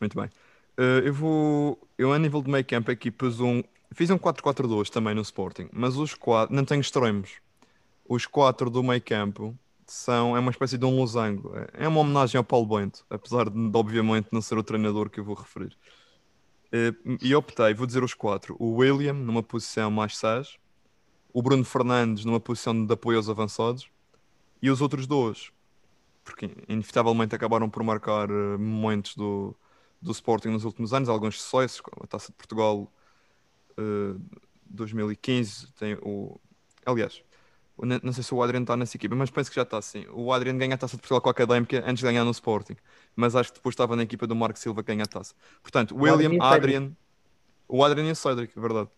Muito bem. Eh, eu vou. Eu, a nível de meio campo, aqui pus um. Fiz um 4-4-2 também no Sporting, mas os quatro. Não tenho extremos. Os quatro do meio campo são. É uma espécie de um losango. É uma homenagem ao Paulo Bento, apesar de, obviamente, não ser o treinador que eu vou referir. Eh, E optei, vou dizer os quatro: o William, numa posição mais sage, o Bruno Fernandes, numa posição de apoio aos avançados, e os outros dois, porque inevitavelmente acabaram por marcar eh, momentos do, do Sporting nos últimos anos, alguns sucessos, como a Taça de Portugal eh, 2015, tem o... Aliás, não não sei se o Adriano está nessa equipa, mas penso que já está assim. O Adriano ganha a Taça de Portugal com a Académica antes de ganhar no Sporting, mas acho que depois estava na equipa do Marco Silva que ganha a Taça. Portanto, Adriano William, o Cedric. Adrian, o Adrian e o Cedric, é verdade.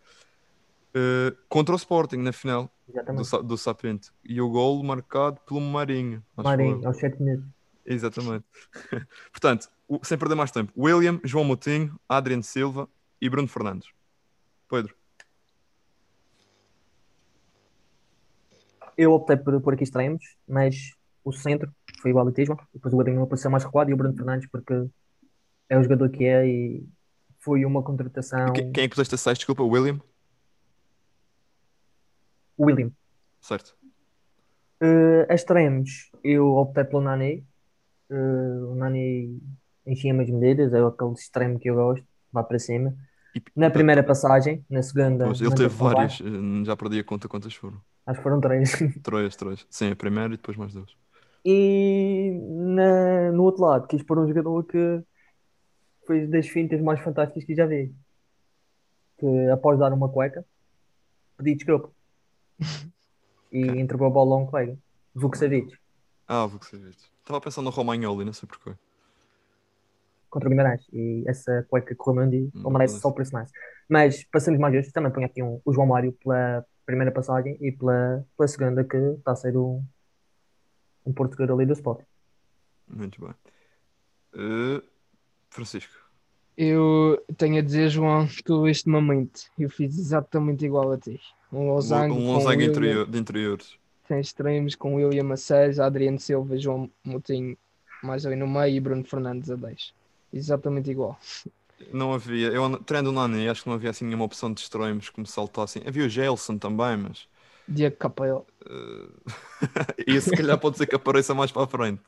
Uh, contra o Sporting na final do, Exatamente. Do Sapente. E o gol marcado pelo Marinho. Marinho, aos 7 minutos. Exatamente. Portanto, o- sem perder mais tempo, William, João Moutinho, Adriano Silva e Bruno Fernandes. Pedro, Eu optei por, por aqui extremos, mas o centro foi igual ao Tisma. Depois o Godinho apareceu mais recuado e o Bruno Fernandes, porque é o jogador que é e foi uma contratação. quem, quem é que puseste a 6? Desculpa, William? O William. Certo. Uh, extremos, eu optei pelo Nani. Uh, o Nani enchia as medidas, é aquele extremo que eu gosto, vai para cima. E- Na primeira passagem, na segunda, Pois, ele teve várias, eh, já perdi a conta quantas foram. Acho que foram três. Três, três. Sim, a primeira e depois mais duas. E na- no outro lado, quis pôr um jogador que foi das fintas mais fantásticas que já vi. Que após dar uma cueca, pedi desculpa. E entregou a bola a um colega. Vukcevic, Ah, visto. Estava a pensar no Romagnoli, não sei porquê. contra o Guimarães. E essa cueca correu mesmo e Hum, merece só por isso nice. Mas, passando mais hoje, também ponho aqui um, o João Mário pela primeira passagem e pela, pela segunda, que está a ser um, um português ali do Sport. Muito bem. Eh, Francisco. Eu tenho a dizer, João, que tu este momento eu fiz exatamente igual a ti. Um losango, um losango interior, de interiores. Tem extremos com William a 6, Adriano Silva, João Moutinho mais ali no meio e Bruno Fernandes a 10. Exatamente igual. Não havia, eu treino o Nani, acho que não havia assim nenhuma opção de extremos que me saltassem. Havia o Gelson também, mas. Diego Capel. eh, e se calhar pode ser que apareça mais para a frente.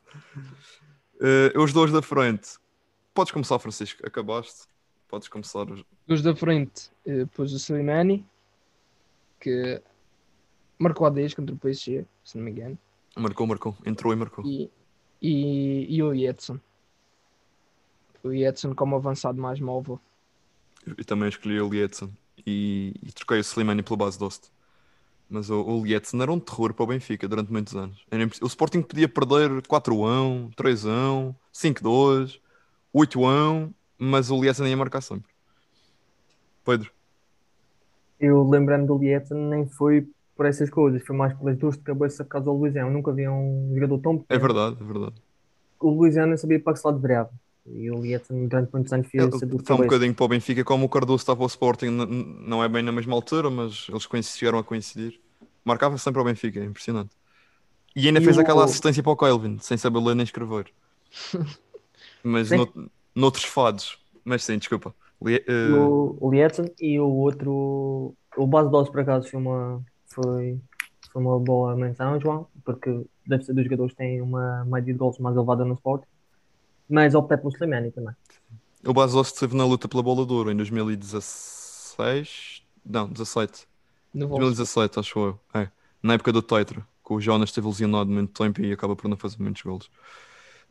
Eh, os dois da frente. Podes começar, Francisco. Acabaste. Podes começar. os- Dos da frente, pus o Slimani, que marcou a 10 contra o PSG, se não me engano, Marcou, marcou. Entrou e marcou. e, e, e o Edson. O Edson como avançado mais móvel. Eu também escolhi o Lietzen e, e troquei o Slimani pelo base Dost. Mas o, o Lietzen era um terror para o Benfica durante muitos anos. O Sporting podia perder 4-1, 3-1, 5-2, 8-1, mas o Lietzen ia marcar sempre. Pedro, Eu lembrando do Lietzen, nem foi por essas coisas, foi mais pelas dores de cabeça por causa do Luizão. Nunca vi um jogador tão é pequeno. verdade, é verdade. O Luizão não sabia para que se lado virava. E o Lietzen, durante muitos anos, fez de Foi um cabeça. bocadinho para o Benfica, como o Cardoso estava ao Sporting, não é bem na mesma altura, mas eles chegaram a coincidir. Marcava sempre ao Benfica, é impressionante. E ainda E fez o- aquela assistência para o Kelvin, sem saber ler nem escrever. Mas no, noutros fados. Mas sim, desculpa. Li- E o, Lietzen e o outro, o Base Doce, por acaso, foi uma, foi, foi uma boa menção, João, porque deve ser dos jogadores que têm uma média de gols mais elevada no Sport. Mas optei pelo Slimani também. o Basos esteve na luta pela bola de ouro em 2016. Não, 17. No Wolfsburg. 2017, acho eu. É. Na época do Tetra, que o Jonas esteve lesionado muito tempo e acaba por não fazer muitos golos.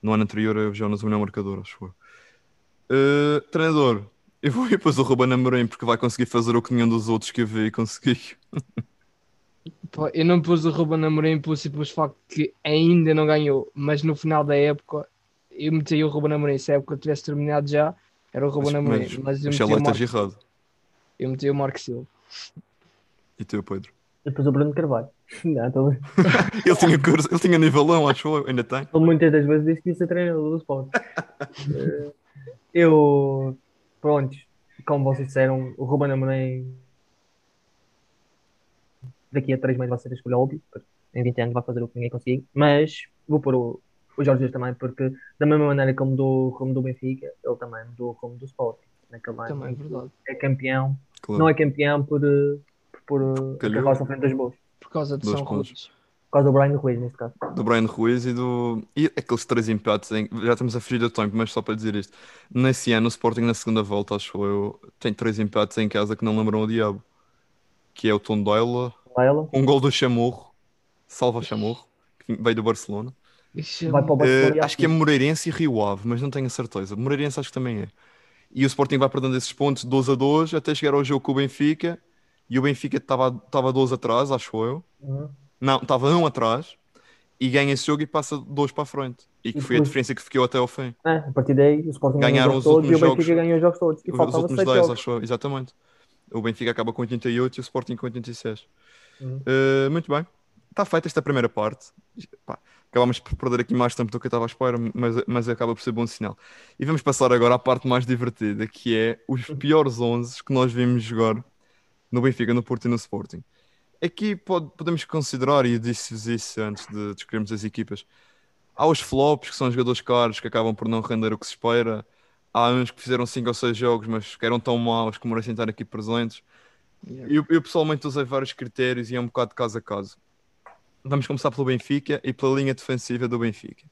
No ano anterior, o Jonas o melhor marcador, acho eu. Eh, treinador, eu vou ir depois o Ruben Amorim porque vai conseguir fazer o que nenhum dos outros que eu vi conseguiu. Eu não pus o Ruben Amorim pelo simples facto que ainda não ganhou, mas no final da época eu meti o Ruben Amorim. Se a época tivesse terminado já, era o Ruben Amorim. Mas, eu, o meti o Marco, errado. eu meti o Marco Silva. E tu, Pedro? E depois o Bruno Carvalho. Não, tô- Ele tinha, curso- ele tinha nivelão, acho eu, ainda tem. ele muitas das vezes disse que ia ser treinador do Sport. Eh, eu, pronto, como vocês disseram, o Ruben Amorim daqui a 3 meses vai ser a escolha óbvia, porque em 20 anos vai fazer o que ninguém conseguiu, mas vou pôr o, o Jorge Jesus também, porque da mesma maneira que ele mudou o rumo do Benfica, ele também mudou o rumo do Sport. Naquele ano Também é verdade. é campeão, Claro. não é campeão por, eh, por, por eh, a Calhou. carroça à frente dos boas, Por causa de Dois São pontos. Rudes. por causa do Brian Ruiz neste caso. do Brian Ruiz e do. E aqueles três empates, em... já estamos a fugir do tempo, mas só para dizer isto. Nesse ano, o Sporting, na segunda volta, acho eu, tem três empates em casa que não lembram o diabo. Que é o Tondela, Ela um gol do Chamorro, salva Chamorro, que veio do Barcelona. Vai para o Barcelona Eh, e acho que é Moreirense e Rio Ave, mas não tenho a certeza. Moreirense acho que também é. E o Sporting vai perdendo esses pontos 12 a 12 até chegar ao jogo com o Benfica. E o Benfica estava estava 12 atrás, acho eu. Uhum. Não, estava um atrás e ganha esse jogo e passa dois para a frente. E que E foi a depois- diferença que ficou até ao fim. É, a partir daí o Sporting Ganharam ganhou os os jogos todos e o últimos Benfica jogos- ganhou os jogos todos. E Os últimos seis 10, jogos. acho eu, exatamente. O Benfica acaba com 88 e o Sporting com 86. Uhum. Uh, muito bem. Está feita esta primeira parte. Pá, acabámos por perder aqui mais tempo do que eu estava à espera, mas, mas acaba por ser bom sinal. E vamos passar agora à parte mais divertida, que é os piores 11 que nós vimos jogar no Benfica, no Porto e no Sporting. Aqui pode, podemos considerar, e eu disse-vos isso antes de descrevermos as equipas, há os flops, que são jogadores caros, que acabam por não render o que se espera. Há uns que fizeram 5 ou 6 jogos, mas que eram tão maus que merecem estar aqui presentes. Eu, eu pessoalmente usei vários critérios e é um bocado de caso a caso. Vamos começar pelo Benfica e pela linha defensiva do Benfica.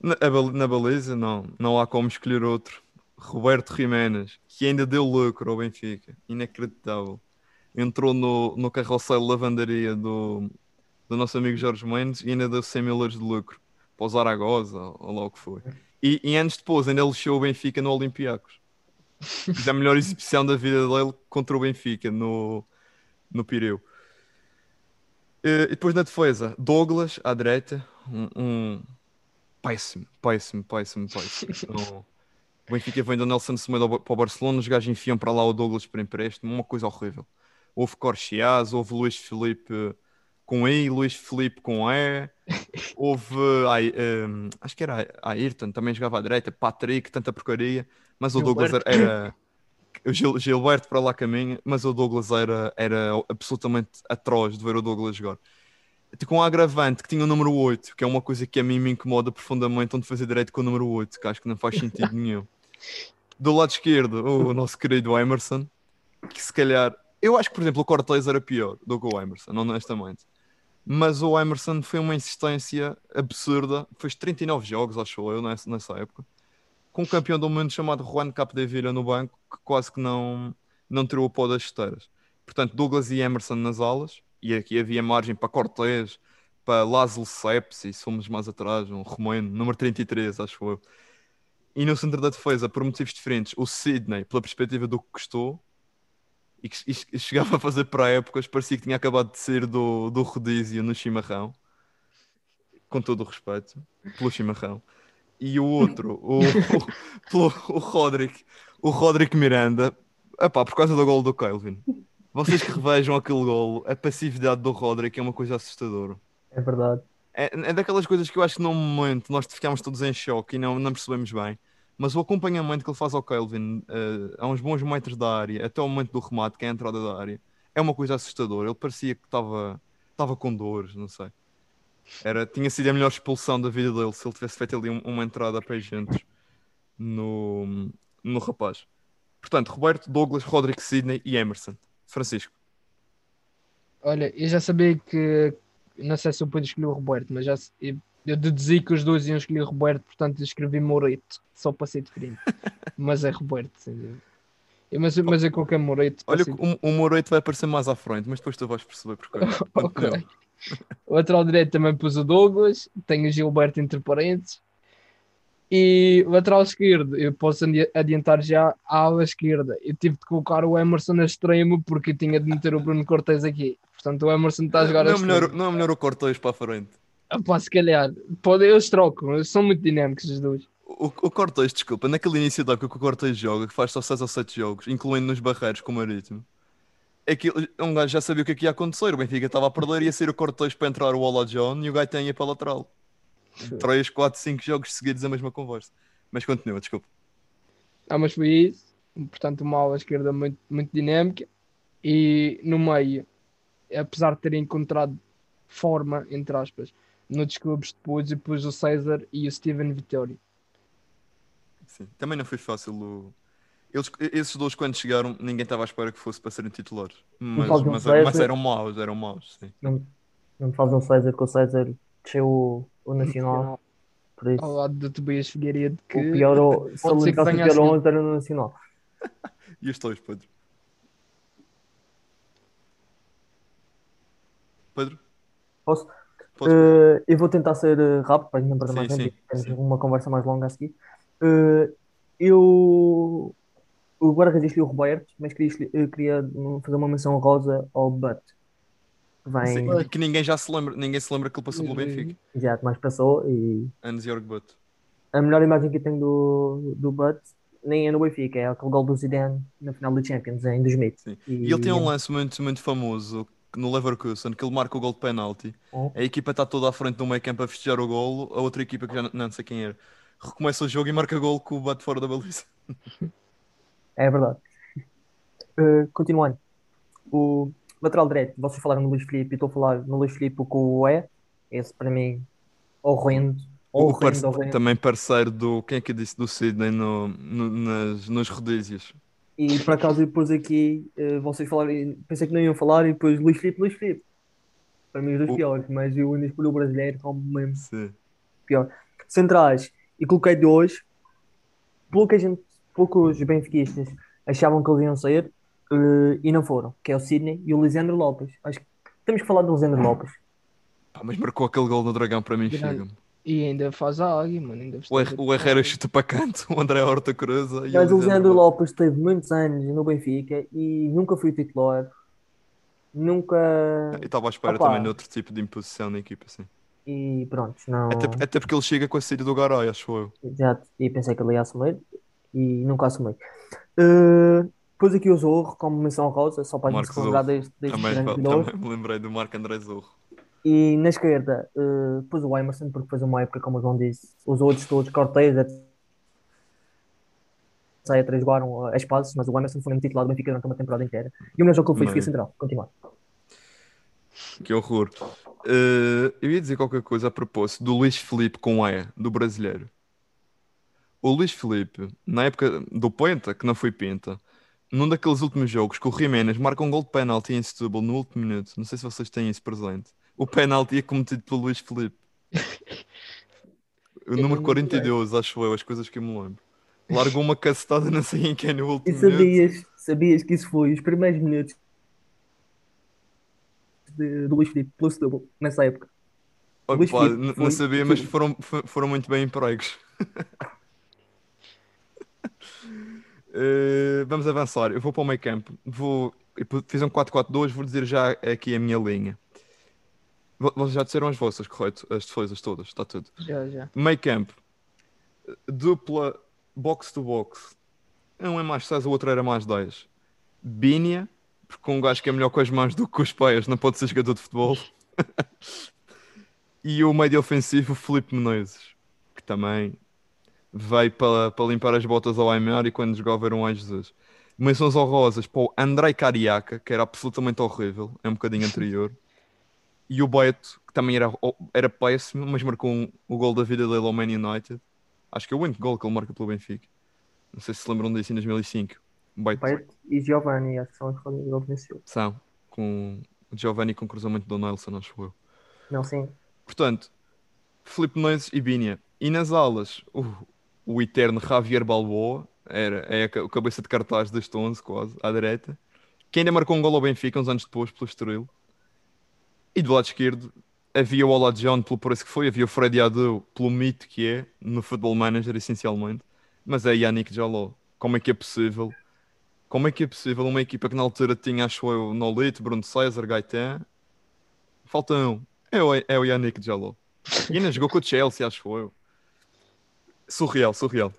Na, na baliza, não, não há como escolher outro. Roberto Jiménez, que ainda deu lucro ao Benfica, inacreditável. Entrou no, no carrossel lavandaria do, do nosso amigo Jorge Mendes e ainda deu 100 mil euros de lucro para o Zaragoza, ou lá o que foi. E, e anos depois ainda lixou o Benfica no Olympiacos. A melhor exibição da vida dele contra o Benfica no, no Pireu. Eh, E depois na defesa, Douglas à direita, um, um péssimo, péssimo, péssimo, péssimo. O Benfica vem do Nelson Semedo para o Barcelona, os gajos enfiam para lá o Douglas para empréstimo, uma coisa horrível. Houve Corchiaz, houve Luís Felipe com I, Luís Felipe com E, houve, ai, ehm, acho que era Ayrton, também jogava à direita, Patrick, tanta porcaria, mas o Douglas Gilberto. era, o Gil- Gilberto para lá caminha, mas o Douglas era, era absolutamente atroz de ver o Douglas jogar. Até Com um agravante que tinha o número 8, que é uma coisa que a mim me incomoda profundamente, onde fazer direito com o número 8, que acho que não faz sentido nenhum. Do lado esquerdo, o nosso querido Emerson, que se calhar, eu acho que, por exemplo, o Cortez era pior do que o Emerson, honestamente. Mas o Emerson foi uma insistência absurda, fez 39 jogos, acho eu, nessa, nessa época, com um campeão do mundo chamado Juan Capdevila no banco, que quase que não, não tirou o pó das chuteiras. Portanto, Douglas e Emerson nas alas, e aqui havia margem para Cortez, para Lázaro Sepsi, se fomos mais atrás, um romeno, número 33, acho eu. E no centro da defesa, por motivos diferentes, o Sidney, pela perspectiva do que custou, e e chegava a fazer para épocas, parecia que tinha acabado de sair do, do rodízio no chimarrão, com todo o respeito, pelo chimarrão. E o outro, o, o, o Roderick, o Roderick Miranda, epá, por causa do gol do Kelvin. Vocês que revejam aquele gol, a passividade do Roderick é uma coisa assustadora. É verdade. É, é daquelas coisas que eu acho que num momento nós ficámos todos em choque e não, não percebemos bem. Mas o acompanhamento que ele faz ao Kelvin eh, a uns bons metros da área, até o momento do remate, que é a entrada da área, é uma coisa assustadora. Ele parecia que estava estava com dores, não sei. Era, tinha sido a melhor expulsão da vida dele se ele tivesse feito ali um- uma entrada a pé juntos no, no rapaz. Portanto, Roberto, Douglas, Roderick Sidney e Emerson. Francisco. Olha, eu já sabia que. Não sei se eu pude escolher o Roberto, mas já eu, eu deduzi que os dois iam escolher o Roberto, portanto escrevi Moreto, só para ser diferente. mas é Roberto, sem dúvida. Mas, mas eu coloquei Moreto. Olha, ser- o, o Moreito vai aparecer mais à frente, mas depois tu vais perceber porquê. Ok. Continua. O lateral direito também pus o Douglas, tenho o Gilberto entre parênteses. E lateral esquerdo, eu posso adi- adiantar já a ala esquerda. Eu tive de colocar o Emerson na extremo porque tinha de meter o Bruno Cortes aqui. Portanto, o Emerson está a jogar não, a é melhor, não é melhor o Cortez para a frente. Ah, pá, se calhar. Pode, eles trocam, eles são muito dinâmicos os dois. O, o Cortez, desculpa, naquele início da época que o Cortez joga, que faz só 6 ou 7 jogos, incluindo nos barreiros com o Marítimo, aquilo, um gajo já sabia o que é que ia acontecer. O Benfica estava a perder, ia sair o Cortez para entrar o Ola John e o gajo ia para a lateral. 3, 4, 5 jogos seguidos a mesma conversa. Mas continua, desculpa. Ah, mas foi isso. Portanto, uma ala esquerda muito, muito dinâmica. E no meio, apesar de ter encontrado forma, entre aspas, noutros clubes depois, eu pus o César e o Steven Vittori. Sim. Também não foi fácil. O... Eles, esses dois, quando chegaram, ninguém estava à espera que fosse para serem titulares. Mas, um mas, mas eram maus, eram maus. Sim. Não, não me faz um César, que o César desceu o, o Nacional. Por isso, Ao lado do Tobias Figueiredo, que o pior, o- se ele o pior assim. 11 era no Nacional. E os dois, Pedro? Pedro? Posso? Podes- Eh, eu vou tentar ser eh, rápido para não perder mais tempo. Temos sim. uma conversa mais longa a seguir. Eh, eu. O guarda-redes escolhi o Roberto, mas queria, queria hum, fazer uma menção rosa ao Butt. Que vem, Sim, que ninguém já se lembra, ninguém se lembra que ele passou pelo Benfica. já mais passou. E Anos York Butt. a melhor imagem que eu tenho do, do Butt nem é no Benfica, é aquele gol do Zidane na final da Champions em 2000. Sim. E ele tem um lance muito, muito famoso no Leverkusen, que ele marca o gol de penalti. Oh. A equipa está toda à frente do meio campo a festejar o golo, a outra equipa que já não, não sei quem era, recomeça o jogo e marca gol com o bate fora da baliza. É verdade. Uh, continuando. O lateral direito, vocês falaram no Luís Filipe, e estou a falar no Luís Filipe com o E. Esse para mim, horrendo. O Horrendo, parce- horrendo. também parceiro do. Quem é que eu disse? Do Sidney no, no- nas, nos rodízios. E por acaso depois aqui eh, vocês falarem, pensei que não iam falar e depois Luís Filipe, Luís Filipe. Para mim os dois O- piores, mas eu ainda escolhi o brasileiro como mesmo Sim. pior. Centrais, e coloquei dois, pelo que a gente, pelo que os benfiquistas achavam que eles iam sair eh, e não foram, que é o Sidney e o Lisandro Lopes. Acho que temos que falar do Lisandro Lopes. Pá, mas marcou aquele gol no Dragão para mim, chega-me. E ainda faz a águia, mano. Ainda O, Her- o Herrera chuta para canto, o André Horta cruza e Mas o o Lisandro Lopes teve muitos anos no Benfica e nunca foi titular, nunca. E estava à espera Opa. também de outro tipo de imposição na equipa, sim. E pronto, não. Até, até porque ele chega com a saída do Garay, acho eu. Já, e pensei que ele ia assumir e nunca assumi. Uh, depois aqui o Zorro, como menção rosa, só para a gente se lembrar deste, destes Também, fa- jogadores. também me lembrei do Marco André Zorro. E na esquerda, uh, depois o Emerson, porque fez uma época, como o João disse, os outros todos, Cortez, etc. jogaram a espaços, mas o Emerson foi mesmo titular do Benfica durante uma temporada inteira. E o melhor jogo que ele fez foi central. Continuar. Que horror. Eh, eu ia dizer qualquer coisa a propósito do Luís Felipe com E, do brasileiro. O Luís Felipe, na época do Penta, que não foi Penta, num daqueles últimos jogos que o Jiménez marca um gol de penalti em Setúbal no último minuto, não sei se vocês têm isso presente, o penalti é cometido pelo Luís Felipe. O número não me 42, acho eu, as coisas que eu me lembro. Largou uma cacetada, não sei em quem, no E último minuto. sabias, sabias que isso foi os primeiros minutos de, do Luís Filipe, pelo Setúbal, nessa época. Opa, Filipe não foi- sabia, mas foram, fo- foram muito bem empregos. Eh, vamos avançar. Eu vou para o meio campo. Vou, fiz um 4-4-2. Vou dizer já aqui a minha linha. Vo- Vocês já disseram as vossas, correto? As defesas todas, está tudo. Já, já. Meio campo. Dupla box to box. Um é mais 6, o outro era mais 10. Bínia, porque um gajo que é melhor com as mãos do que com os pés não pode ser jogador de futebol. e o meio ofensivo, Felipe Menezes, que também veio para, para limpar as botas ao Aymar e quando jogava era um ai Jesus. Menções honrosas para o Andrei Cariaca, que era absolutamente horrível, é um bocadinho anterior. E o Beto, que também era, era péssimo, mas marcou um- o gol da vida dele ao Man United. Acho que é o único gol que ele marca pelo Benfica. Não sei se se lembram disso em 2005. O Beto, Beto e Giovanni, acho que são os que ele venceu. são, com o Giovanni com o cruzamento do Nelson, acho eu. Não, sim. Portanto, Filipe Nunes e Binha. E nas alas, o, o eterno Javier Balboa, era, é a cabeça de cartaz deste 11, quase, à direita, que ainda marcou um gol ao Benfica uns anos depois, pelo Estoril. E do lado esquerdo, havia o Ola John pelo preço que foi, havia o Freddy Adu pelo mito que é, no Football Manager, essencialmente. Mas é Yannick Jaló. Como é que é possível? Como é que é possível uma equipa que na altura tinha, acho eu, Nolito, Bruno César, Gaetan? Falta um. É o, é o Yannick Jaló. E ainda jogou com o Chelsea, acho eu. Surreal, surreal.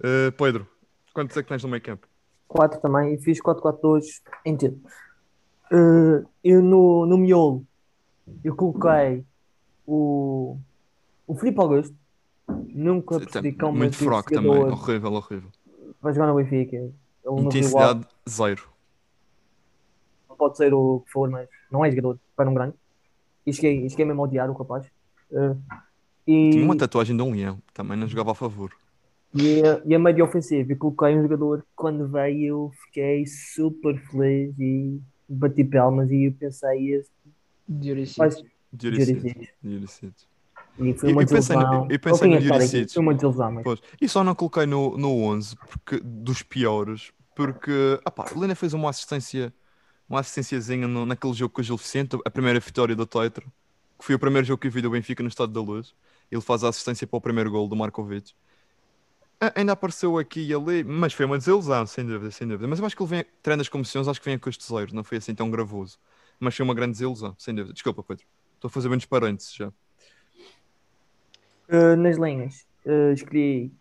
Uh, Pedro, quantos é que tens no meio campo? 4 também, e fiz 4-4-2 em tudo. Uh, eu no, no miolo, eu coloquei o, o Filipe Augusto. Nunca percebi como Muito esse fraco também, horrível, horrível. vai jogar no Benfica. Intensidade zero. pode ser o que for, mas não é jogador para um grande. E cheguei, cheguei mesmo a odiar o rapaz. Uh, e, Tinha uma tatuagem de um leão, também não jogava a favor. e, a, e a média ofensiva, eu coloquei um jogador que quando veio eu fiquei super feliz e bati palmas e eu pensei, este Dioricito. E foi Eu- uma eu pensei no- desilusão. eu pensei no. Foi uma desilusão, mas Pois. E só não coloquei no, no 11 porque, dos piores, porque o Lena fez uma assistência, uma assistênciazinha no, naquele jogo com o Gil Vicente, a primeira vitória do Tetra, que foi o primeiro jogo que eu vi do Benfica no Estado da Luz. Ele faz a assistência para o primeiro gol do Markovic. Ainda apareceu aqui e ali, mas foi uma desilusão, sem dúvida, sem dúvida. Mas eu acho que ele vem, treina as comissões, acho que vem a custo zero, não foi assim tão gravoso. Mas foi uma grande desilusão, sem dúvida. Desculpa, Pedro. Estou a fazer bem parênteses já. Uh, nas linhas, uh, escolhi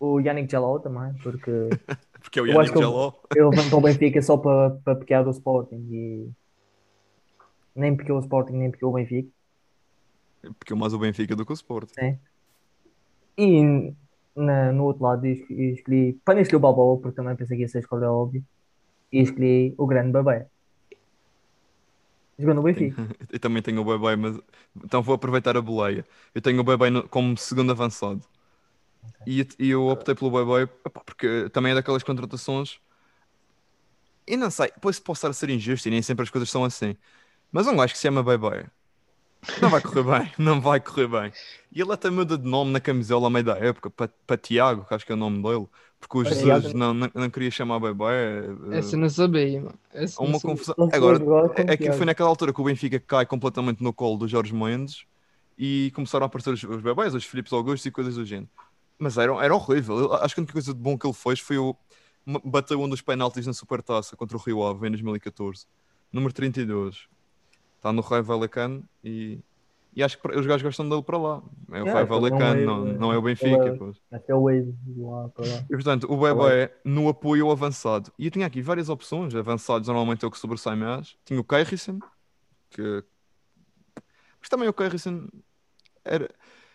o Yannick Jalou também, porque Porque é o Yannick Jaló. ele levantou o Benfica só para para pequear do Sporting e nem pequeou o Sporting, nem pequeou o Benfica. Porque mais o Benfica do que o Sport. E na- no outro lado es- escolhi, para nem escolhi o Balboa, porque também pensei que ia ser a escolha óbvia, e escolhi o grande Babé. Jogou no Benfica. Eu também tenho o Bebê, mas então vou aproveitar a boleia. Eu tenho o no- como segundo avançado. E, e eu optei pelo epá, porque também é daquelas contratações. E não sei, depois posso estar a ser injusto e nem sempre as coisas são assim. Mas um gajo que se chama Bebê não vai correr bem, não vai correr bem. E ele até muda de nome na camisola a meio da época para, para Tiago, que acho que é o nome dele, porque o Jesus não, não, não queria chamar Bebê. eh, Essa eu não sabia, mano. Essa uma confusão. Agora, é que foi naquela altura que o Benfica cai completamente no colo do Jorge Mendes e começaram a aparecer os, os bebés, os Filipes Augusto e coisas do género. Mas era, era horrível. Eu acho que a única coisa de bom que ele fez foi o bateu um dos penaltis na Supertaça contra o Rio Ave em 2014. Número 32. Está no Raio Vallecano e, e acho que os gajos gostam dele para lá. É o É, Raio aquele não Vallecano, é- não, não é o Benfica. é-. Até o Wade lá para lá. E portanto, o Bebé no apoio ao avançado. E eu tinha aqui várias opções. Avançados normalmente é o que sobressai mais. Tinha o Keirison, que. Mas também o Keirison era.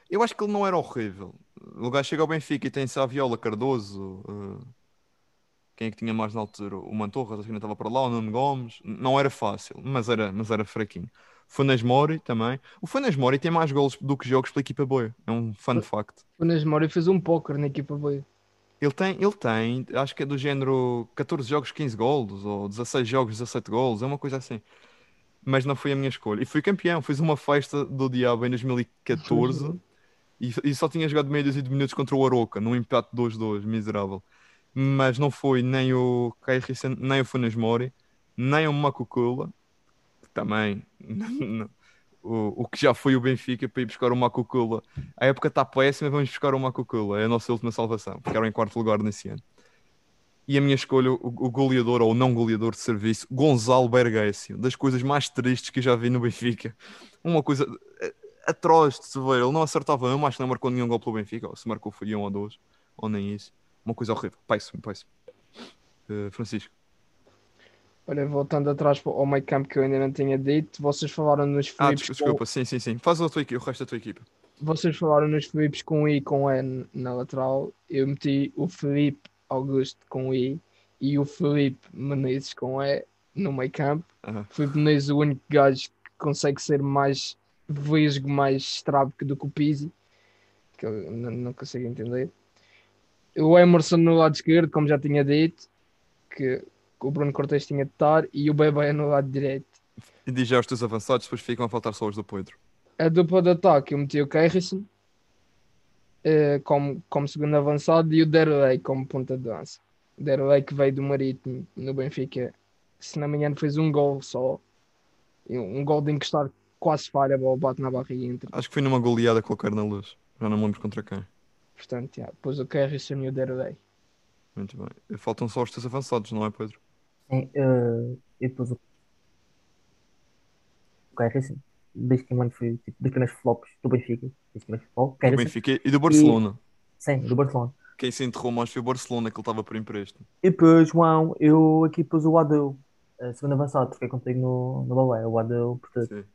Eu acho que ele não era horrível. O gajo chega ao Benfica e tem Saviola, Cardoso. eh, Quem é que tinha mais na altura? O Mantorras, acho que ainda estava para lá, o Nuno Gomes. Não era fácil, mas era, mas era fraquinho. Funes Mori também. O Funes Mori tem mais golos do que jogos pela equipa boa. É um fun fact. O Nesmori fez um póquer na equipa boa. Ele tem, ele tem, acho que é do género 14 jogos, 15 golos, ou 16 jogos, 17 golos, é uma coisa assim. Mas não foi a minha escolha. E fui campeão, fiz uma festa do diabo em 2014 e, e só tinha jogado meia dúzia de minutos contra o Aroca, num empate 2-2, miserável. Mas não foi nem o Kai Rissen, nem o Funes Mori, nem o Makukula, que também o, o que já foi o Benfica para ir buscar o Makukula. A época está péssima, vamos buscar o Makukula, é a nossa última salvação. Ficaram em quarto lugar nesse ano. E a minha escolha, o, o goleador ou não goleador de serviço, Gonzalo Bergésio, das coisas mais tristes que eu já vi no Benfica. Uma coisa eh, atroz de se ver. Ele não acertava um, acho que não marcou nenhum gol pelo Benfica, ou se marcou foi um ou dois, ou nem isso. Uma coisa horrível. Péssimo, péssimo. Eh, Francisco. Olha, voltando atrás para o meio campo que eu ainda não tinha dito, vocês falaram nos Ah, Filipes com, desculpa, sim, sim, sim. Faz a tua equipe, o resto da tua equipa. vocês falaram nos Filipes com I e com E na lateral. Eu meti o Felipe Augusto com I e o Felipe Menezes com E no meio campo. Aham. Felipe Menezes o único gajo que consegue ser mais vesgo, mais estrábico do que o Pizzi, que eu não, não consigo entender. O Emerson no lado esquerdo, como já tinha dito, que o Bruno Cortes tinha de estar, e o Bebé no lado direito. E diz já os teus avançados, depois ficam a faltar só os do Pedro. A dupla de ataque eu meti o Keirison eh, como, como segundo avançado e o Derlei como ponta de dança. Derlei que veio do Marítimo no Benfica, se não me engano, fez um gol só. Um gol de encostar quase falha, a bola bate na barriga e entra. Acho que foi numa goleada colocar na luz. Já não me lembro contra quem. Portanto, yeah, depois o Keirison e o Derlei. Muito bem. Faltam só os teus avançados, não é, Pedro? Sim, eh, e depois o o Keirson, basicamente foi tipo, dos primeiros flops do Benfica. Basicamente, o Do Keirson, Benfica e do Barcelona. sim, do Barcelona. Quem se enterrou mais foi o Barcelona, que ele estava por empréstimo. E depois, João, eu aqui pus o Adeu, eh, segundo avançado, porque contigo no, no Balé, o Adeu, portanto, Sim.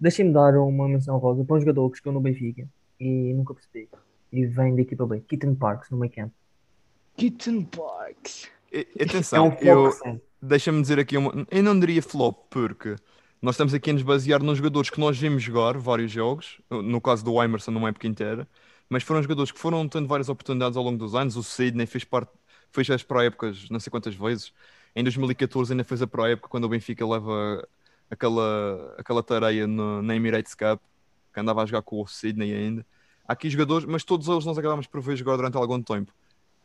deixem-me dar uma menção rosa para um jogador que chegou no Benfica e nunca percebi. E vem da equipa B, Keaton Parks, no meio campo. Kitten Parks. E- É atenção, um eu, recente. deixa-me dizer aqui uma. Eu não diria flop, porque nós estamos aqui a nos basear nos jogadores que nós vimos jogar vários jogos, no caso do Emerson, numa época inteira, mas foram jogadores que foram tendo várias oportunidades ao longo dos anos. O Sidney fez parte, fez as pró-épocas não sei quantas vezes. Em 2014 ainda fez a pró-época quando o Benfica leva aquela, aquela tareia no, na Emirates Cup, que andava a jogar com o Sidney ainda. Há aqui jogadores, mas todos eles nós acabámos por ver jogar durante algum tempo.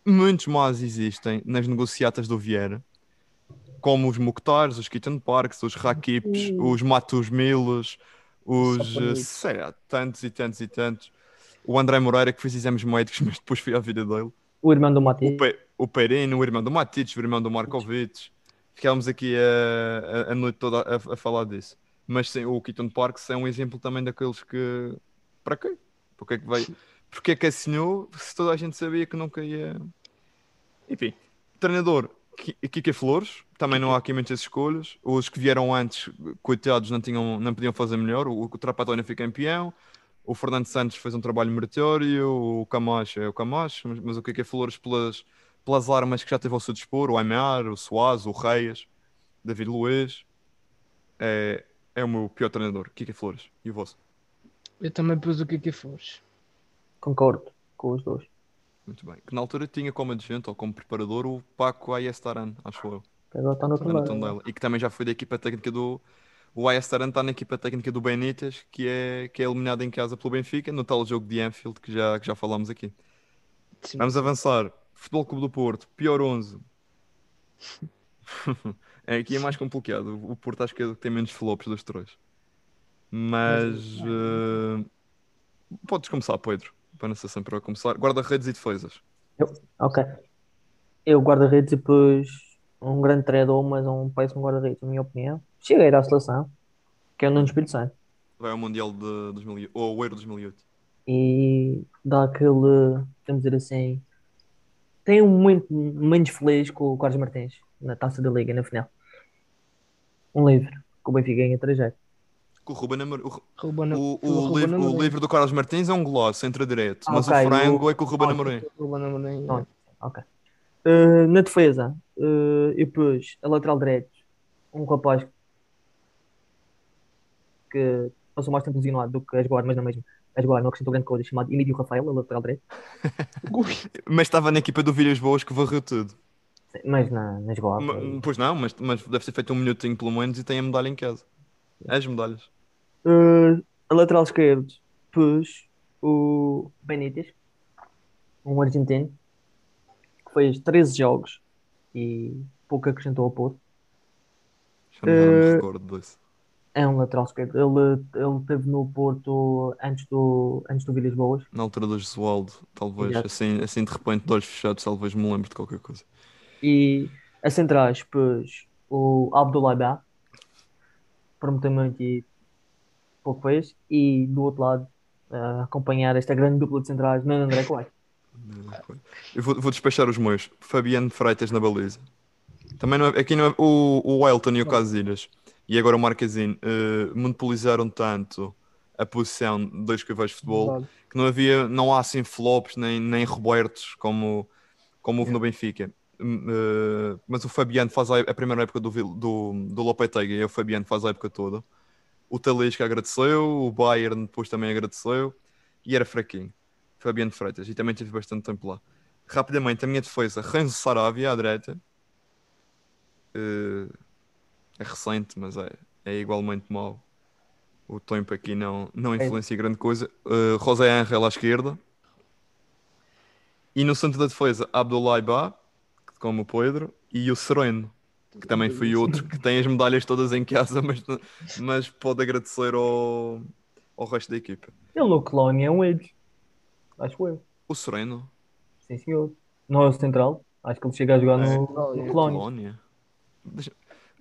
Muitos mais existem nas negociatas do Vieira como os Mukhtares, os Keaton Parks, os Rakips, os Matus Milos, os sei lá, tantos e tantos e tantos. O André Moreira que fez exames médicos, mas depois foi a vida dele. O irmão do O, Mati. Pe o Perino, o irmão do Matic, o irmão do Markovic. Ficámos aqui a, a, a noite toda a, a falar disso. Mas sim, o Keaton Parks é um exemplo também daqueles que. Para quê? Para que é que veio? porque é que assinou se toda a gente sabia que nunca ia. Enfim, treinador Ki- Kika Flores, também não há aqui muitas escolhas. Os que vieram antes, coitados, não, tinham, não podiam fazer melhor. O, o Trapatónia foi campeão, o Fernando Santos fez um trabalho meritório, o Camacho é o Camacho, mas, mas o Kika Flores, pelas, pelas armas que já teve ao seu dispor, o Aymar, o Soares, o Reis, David Luiz, é, é o meu pior treinador, Kika Flores. E o vosso? Eu também pus o que que fores. Concordo com os dois. Muito bem. Que na altura tinha como adjunto ou como preparador o Paco Ayestaran, acho eu. Que agora está no. Tondela. E que também já foi da equipa técnica do. O Ayestaran está na equipa técnica do Benítez, que é, que é eliminado em casa pelo Benfica, no tal jogo de Anfield que já, que já falámos aqui. Sim. Vamos avançar. Futebol Clube do Porto, pior 11. é, aqui é mais complicado. O Porto acho que é o que tem menos flops dos três. Mas. eh, podes começar, Pedro. Para não ser sempre a começar. Guarda-redes e defesas. Ok. Eu guarda-redes e depois um grande treinador, mas um péssimo guarda-redes, na minha opinião. Ir à seleção, que é o Nuno Espírito Santo. Vai ao Mundial de 2008. Ou ao Euro 2008. E dá aquele, vamos dizer assim, tem um momento menos feliz com o Carlos Martins na Taça da Liga, na final. Um livre, que o Benfica ganha 3 Com o Ruben Amorim. O, Ruben- o, o, Ruben livro, o livro do Carlos Martins é um golaço, entra direto. Ah, mas ok, o frango o- é com o Ruben Amorim. Ruben Amorim, é. Ok. Uh, na defesa, uh, eu pus a lateral direito, um rapaz que passou mais tempo lesionado do que a jogar, mas não mesmo. A jogar não acrescentou grande coisa, chamado Emílio Rafael, a lateral direito. Mas estava na equipa do Vilhas Boas que varreu tudo. Mas na, na jogada. Ma- Pois não, mas, mas deve ter feito um minutinho pelo menos e tem a medalha em casa. As medalhas. Uh, a lateral esquerdo, pus o Benítez, um argentino, que fez 13 jogos e pouco acrescentou ao Porto. Já não me recordo disso. É um lateral esquerdo. Ele, ele teve no Porto antes do, antes do Villas Boas. Na altura do Jesualdo, talvez. Exato. Assim, assim de repente, de olhos fechados, talvez me lembre de qualquer coisa. E a centrais pus o Abdullah Ba, prometeu muito e pouco fez. E do outro lado, a acompanhar esta grande dupla de centrais, Nuno André Coelho. Eu vou, vou despachar os meus. Fabiano Freitas na baliza. Também não é- aqui não é- o, o Welton e o Casilhas e agora o Marquezine eh, monopolizaram tanto a posição de dois caveiros de futebol verdade. que não havia, não há assim flops nem, nem Robertos como, como houve no Benfica. Eh, mas o Fabiano faz a, a primeira época do, do, do Lopetegui e o Fabiano faz a época toda. O Talisca agradeceu, o Bayern depois também agradeceu e era fraquinho. Fabiano Freitas e também tive bastante tempo lá. Rapidamente, a minha defesa, Renzo Saravia à direita. Eh, é recente, mas é, é igualmente mau. O tempo aqui não, não influencia grande coisa. Uh, José Angel à esquerda. E no centro da defesa, Abdullah Ba, como o Pedro, e o Sereno, que também foi outro que tem as medalhas todas em casa, mas, mas pode agradecer ao, ao resto da equipa. Ele no Colónia é um Edge. Acho eu. O Sereno, Sim, senhor. Não é o central. Acho que ele chega a jogar É. no, no Colónia. Colónia. Colónia. Deixa-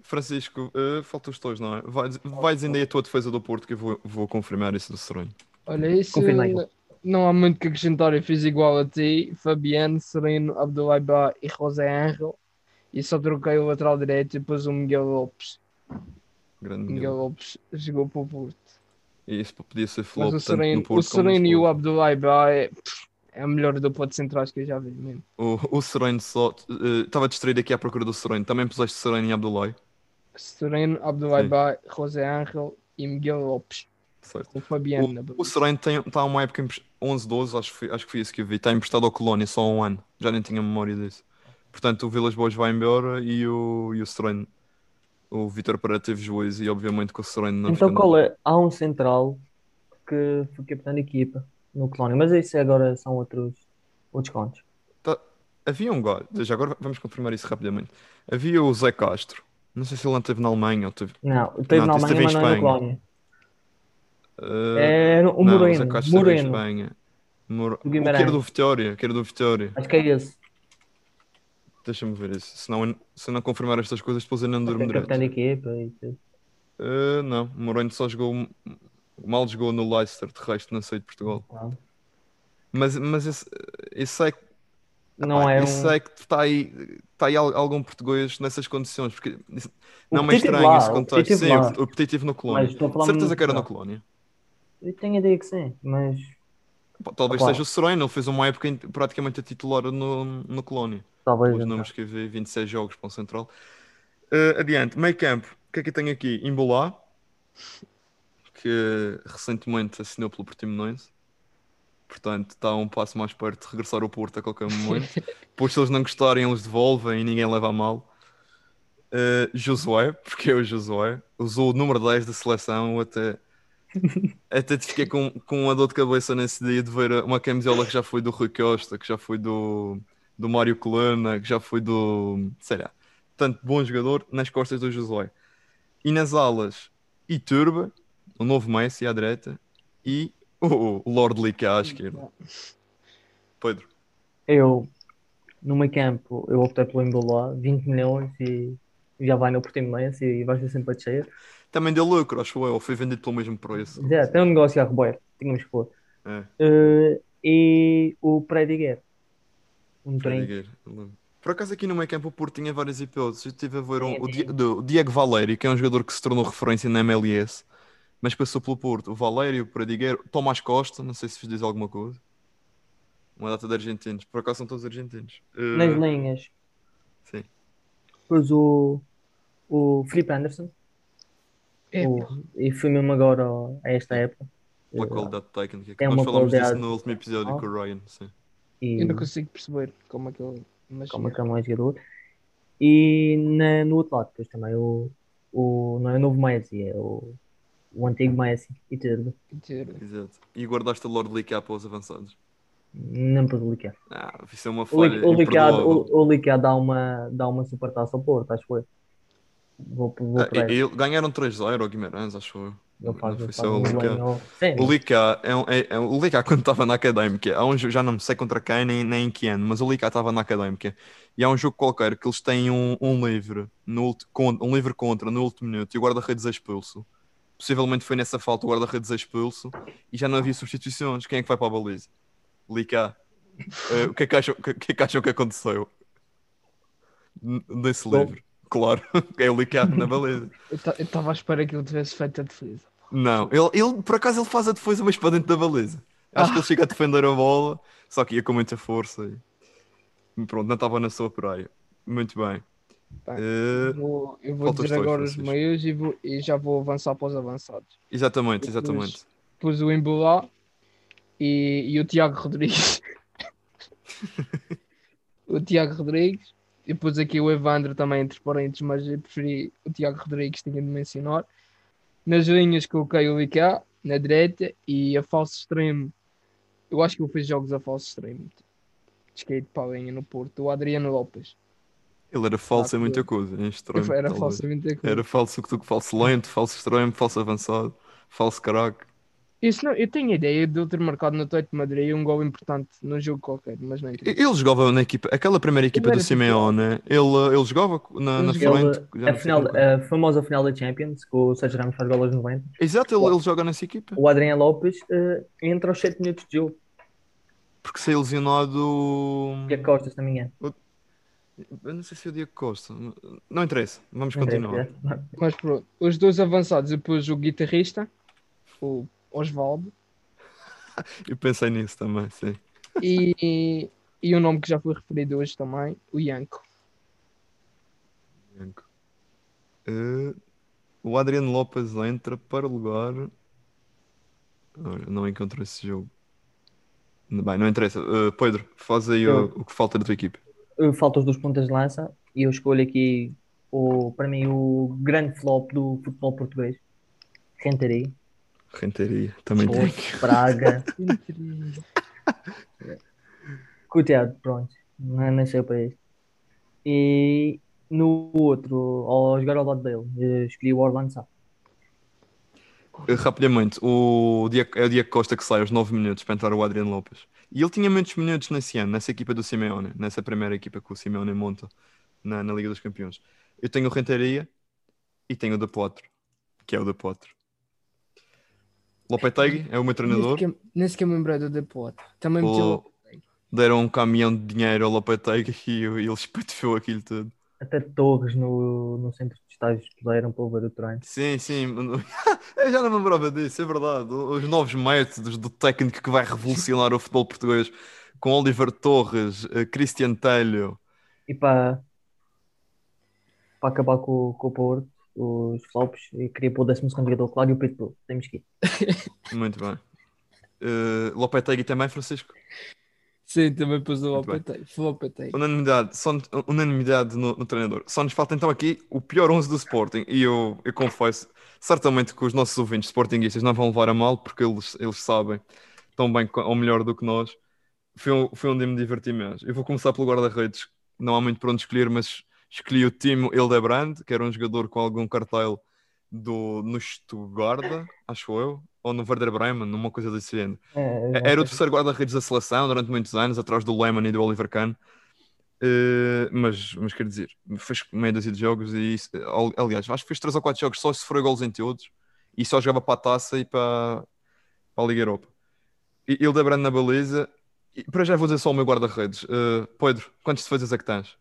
Francisco, uh, falta os teus, não é? Vais, vais ainda aí a tua defesa do Porto que eu vou, vou confirmar isso do Sereno. Olha, isso não há muito que acrescentar. Eu fiz igual a ti, Fabiano, Sereno, Abdullah Ba e José Angel. E só troquei o lateral direito e depois o Miguel Lopes. Grande Miguel Miguel. Lopes jogou para o Porto. E isso podia ser flop Mas o tanto no Sereno, o Sereno e o. Abdullah é, é a melhor dupla de centrais que eu já vi mesmo. O, o Sereno só. Estava distraído aqui à procura do Sereno. Também puseste Sereno e Abdullah. Sereno, Abdullah José Angel e Miguel Lopes. Certo. O Fabiano. na O Sereno está uma época em 11, 12, acho, acho que foi isso que eu vi. Está emprestado ao Colónia só há um ano. Já nem tinha memória disso. Portanto, o Vilas Boas vai embora e o, e o Sereno. O Vitor Pereira teve juízo e obviamente que o Sereno não Então qual é? Há um central que foi capitão da equipa no Colónia. Mas isso agora são outros, outros contos. Havia um gajo, já agora vamos confirmar isso rapidamente. Havia o Zé Castro. Não sei se ele não esteve na Alemanha ou teve. Não, teve Não, na Alemanha, em mas não é Espanha. Colónia. Uh, É o não, o Zé Moreno. Castro esteve em Moreno. Espanha. Mor... O que era do Vitória, que era do Vitória. Acho que é esse. Deixa-me ver isso. Se não, se não confirmar estas coisas, depois eu não durmo É direito. capitão da equipa e tudo. Uh, não, o Moreno só jogou. Mal jogou no Leicester, de resto não sei de Portugal. Mas, mas esse, esse é que Não é isso um. é que está aí, está aí al- algum português nessas condições, porque não me é estranho lá, esse o contexto. Teve Sim, lá. o, o Petit teve no Colónia. Certeza que era na Colónia. Eu tenho a ideia que sim, mas Pá, Talvez Opa. seja o Sereno, ele fez uma época praticamente a titular no, no Colónia. Talvez. Os números que vi, 26 jogos para o Central. Eh, adiante, meio campo, o que é que eu tenho aqui? Imbolá, que recentemente assinou pelo Portimonense. Portanto, está um passo mais perto de regressar ao Porto a qualquer momento. Depois, se eles não gostarem, eles devolvem e ninguém leva a mal. Uh, Josué, porque é o Josué, usou o número 10 da seleção. Até, até te fiquei com, com uma dor de cabeça nesse dia de ver uma camisola que já foi do Rui Costa, que já foi do, do Mário Colana, que já foi do. sei lá. Portanto, bom jogador nas costas do Josué. E nas alas, Iturba, o novo Messi à direita, e o, Lord Lica à esquerda. Pedro. Eu, no meio campo, eu optei pelo Embolá, 20 milhões e já vai no Portimonense e vai ser sempre a descer. Também deu lucro, acho eu. Foi vendido pelo mesmo preço. Já, tem um negócio a reboer, tínhamos que pôr. É. Eh, e o Prediguer. Um trem. Por acaso aqui no meio campo o Porto tinha várias hipóteses. Eu estive a ver um- o. Di- do- o Diego Valério, que é um jogador que se tornou referência na MLS, mas passou pelo Porto. O Valério, o Pradigueiro, Tomás Costa, não sei se vos diz alguma coisa. Uma data de argentinos. Por acaso são todos argentinos. Eh, Nas linhas, sim. depois o, o Felipe Anderson. É, o- e foi mesmo agora a esta época. Pela Eh, qualidade técnica. Que é nós uma falamos disso qualidade- no último episódio Ah. com o Ryan. Sim. E eu não consigo perceber como é que ele. Mas como é que é um jogador. E na- no outro lado, depois também o, o não é o novo Messi, é o, o antigo Messi e tudo. dizer, Exato. E guardaste o Lord Lica para os avançados. Não para o Liquid. Ah, isso é uma O, falha o Liquid dá uma, dá uma super taça ao Porto, acho eu. Vou, vou Ah, e- e- ganharam 3-0 ao Guimarães, acho eu. Ele faz, Não foi faz só o Lica. O Lica, é, um- é- é- o Lica quando estava na académica, há um jogo, já não sei contra quem nem, nem em que ano, mas o Lica estava na académica e há um jogo qualquer que eles têm um, um livre, no, um livre contra no último minuto e o guarda-redes é expulso. Possivelmente foi nessa falta o guarda-redes é expulso e já não havia substituições. Quem é que vai para a baliza? Lica. Eh, o, que é que acham, o que é que acham que aconteceu? N- Nesse Gol. Claro, é o Lica na baliza. eu estava à espera que ele tivesse feito a defesa. Não, ele, ele por acaso ele faz a defesa, mas para dentro da baliza. Acho que ele chega a defender a bola, só que ia com muita força e pronto, não estava na sua praia. Muito bem. Eh, Vou- eu vou dizer agora os meios e, vou- e já vou avançar para os avançados. exatamente, exatamente. Pus o Embolá e, e o Tiago Rodrigues. o Tiago Rodrigues. E pus aqui o Evandro também entre parênteses, mas eu preferi o Tiago Rodrigues, tinha de mencionar. Nas linhas coloquei o Licá na direita e a falso extremo. Eu acho que eu fiz jogos a falso extremo. Skate para a linha no Porto. O Adriano Lopes. Ele era falso Ah, em muita coisa, em extremo. Era talvez. falsamente Era falso, falso lento, falso extremo, falso avançado, falso craque. Isso não, eu tenho a ideia de ele ter marcado no Atlético de Madrid um gol importante num jogo qualquer, mas não interessa. Ele jogava na equipa, aquela primeira equipa do Simeone, ele, ele jogava na, na Ele frente. Ele, já a, final, com a famosa final da Champions, que o Sérgio Ramos faz golas 90. Exato, ele, ele joga nessa equipa. O Adriano Lopes eh, entra aos 7 minutos de jogo. Porque se é lesionado. A Costa, se não me engano. Eu não sei se é o Diego Costa. Não interessa, vamos Não continuar. é. Mas pronto, os dois avançados, depois o guitarrista, o Osvaldo, Eu pensei nisso também, sim. e, e o nome que já foi referido hoje também, o Yanko. Eh, o Adriano Lopes entra para lugar. Ora, não encontro esse jogo. Bem, não interessa. Eh, Pedro, faz aí o, o que falta da tua equipe. Eh, Faltam os dois pontas de lança e eu escolho aqui, o, para mim, o grande flop do futebol português. Renteria, Renteria, também tem. Porto, Braga, Coteado, pronto. Não nasceu para isso. E no outro, ao jogar ao lado dele, escolhi o Orlando Sá. Eh, Rapidamente, o Diego, é o Diego Costa que sai aos 9 minutos para entrar o Adriano Lopes. E ele tinha muitos minutos nesse ano, nessa equipa do Simeone, nessa primeira equipa que o Simeone monta na, na Liga dos Campeões. Eu tenho o Renteria e tenho o De Potro, que é o De Potro. Lopetegui é o meu treinador. nem sequer me lembrei do Deporto. Também meteu O- Lopetegui. Deram um caminhão de dinheiro ao Lopetegui e ele espatifou aquilo tudo. Até Torres no, no centro de estágios puderam para ver o treino. Sim, sim. Eu já não me lembrava disso, é verdade. Os novos métodos do técnico que vai revolucionar o futebol português com Oliver Torres, eh, Cristian Telho. E para, para acabar com, com o Porto, os flops, eu queria pôr o 12 jogador claro e o Pitbull. Temos que ir. Muito bem. Eh, Lopetegui também, Francisco? Sim, também pôs o. Lopetegui. Lopetegui. Unanimidade, só, unanimidade no, no treinador. Só nos falta então aqui o pior 11 do Sporting. E eu, eu confesso, certamente que os nossos ouvintes sportinguistas não vão levar a mal, porque eles, eles sabem tão bem ou melhor do que nós. Foi um, foi um dia me diverti mesmo. Eu vou começar pelo guarda-redes. Não há muito para onde escolher, mas escolhi o Timo Hildebrand, que era um jogador com algum cartel do, no Stuttgart, acho eu, ou no Werder Bremen, numa coisa desse género. É, Era o terceiro guarda-redes da seleção durante muitos anos, atrás do Lehmann e do Oliver Kahn. Eh, mas, mas quer dizer, fez meia dúzia de jogos e isso- aliás, acho que fez 3 ou 4 jogos só se for golos em todos e só jogava para a taça e para, para a Liga Europa. E Hildebrand na baliza. E para já vou dizer só o meu guarda-redes. Eh, Pedro, quantas defesas é que tens?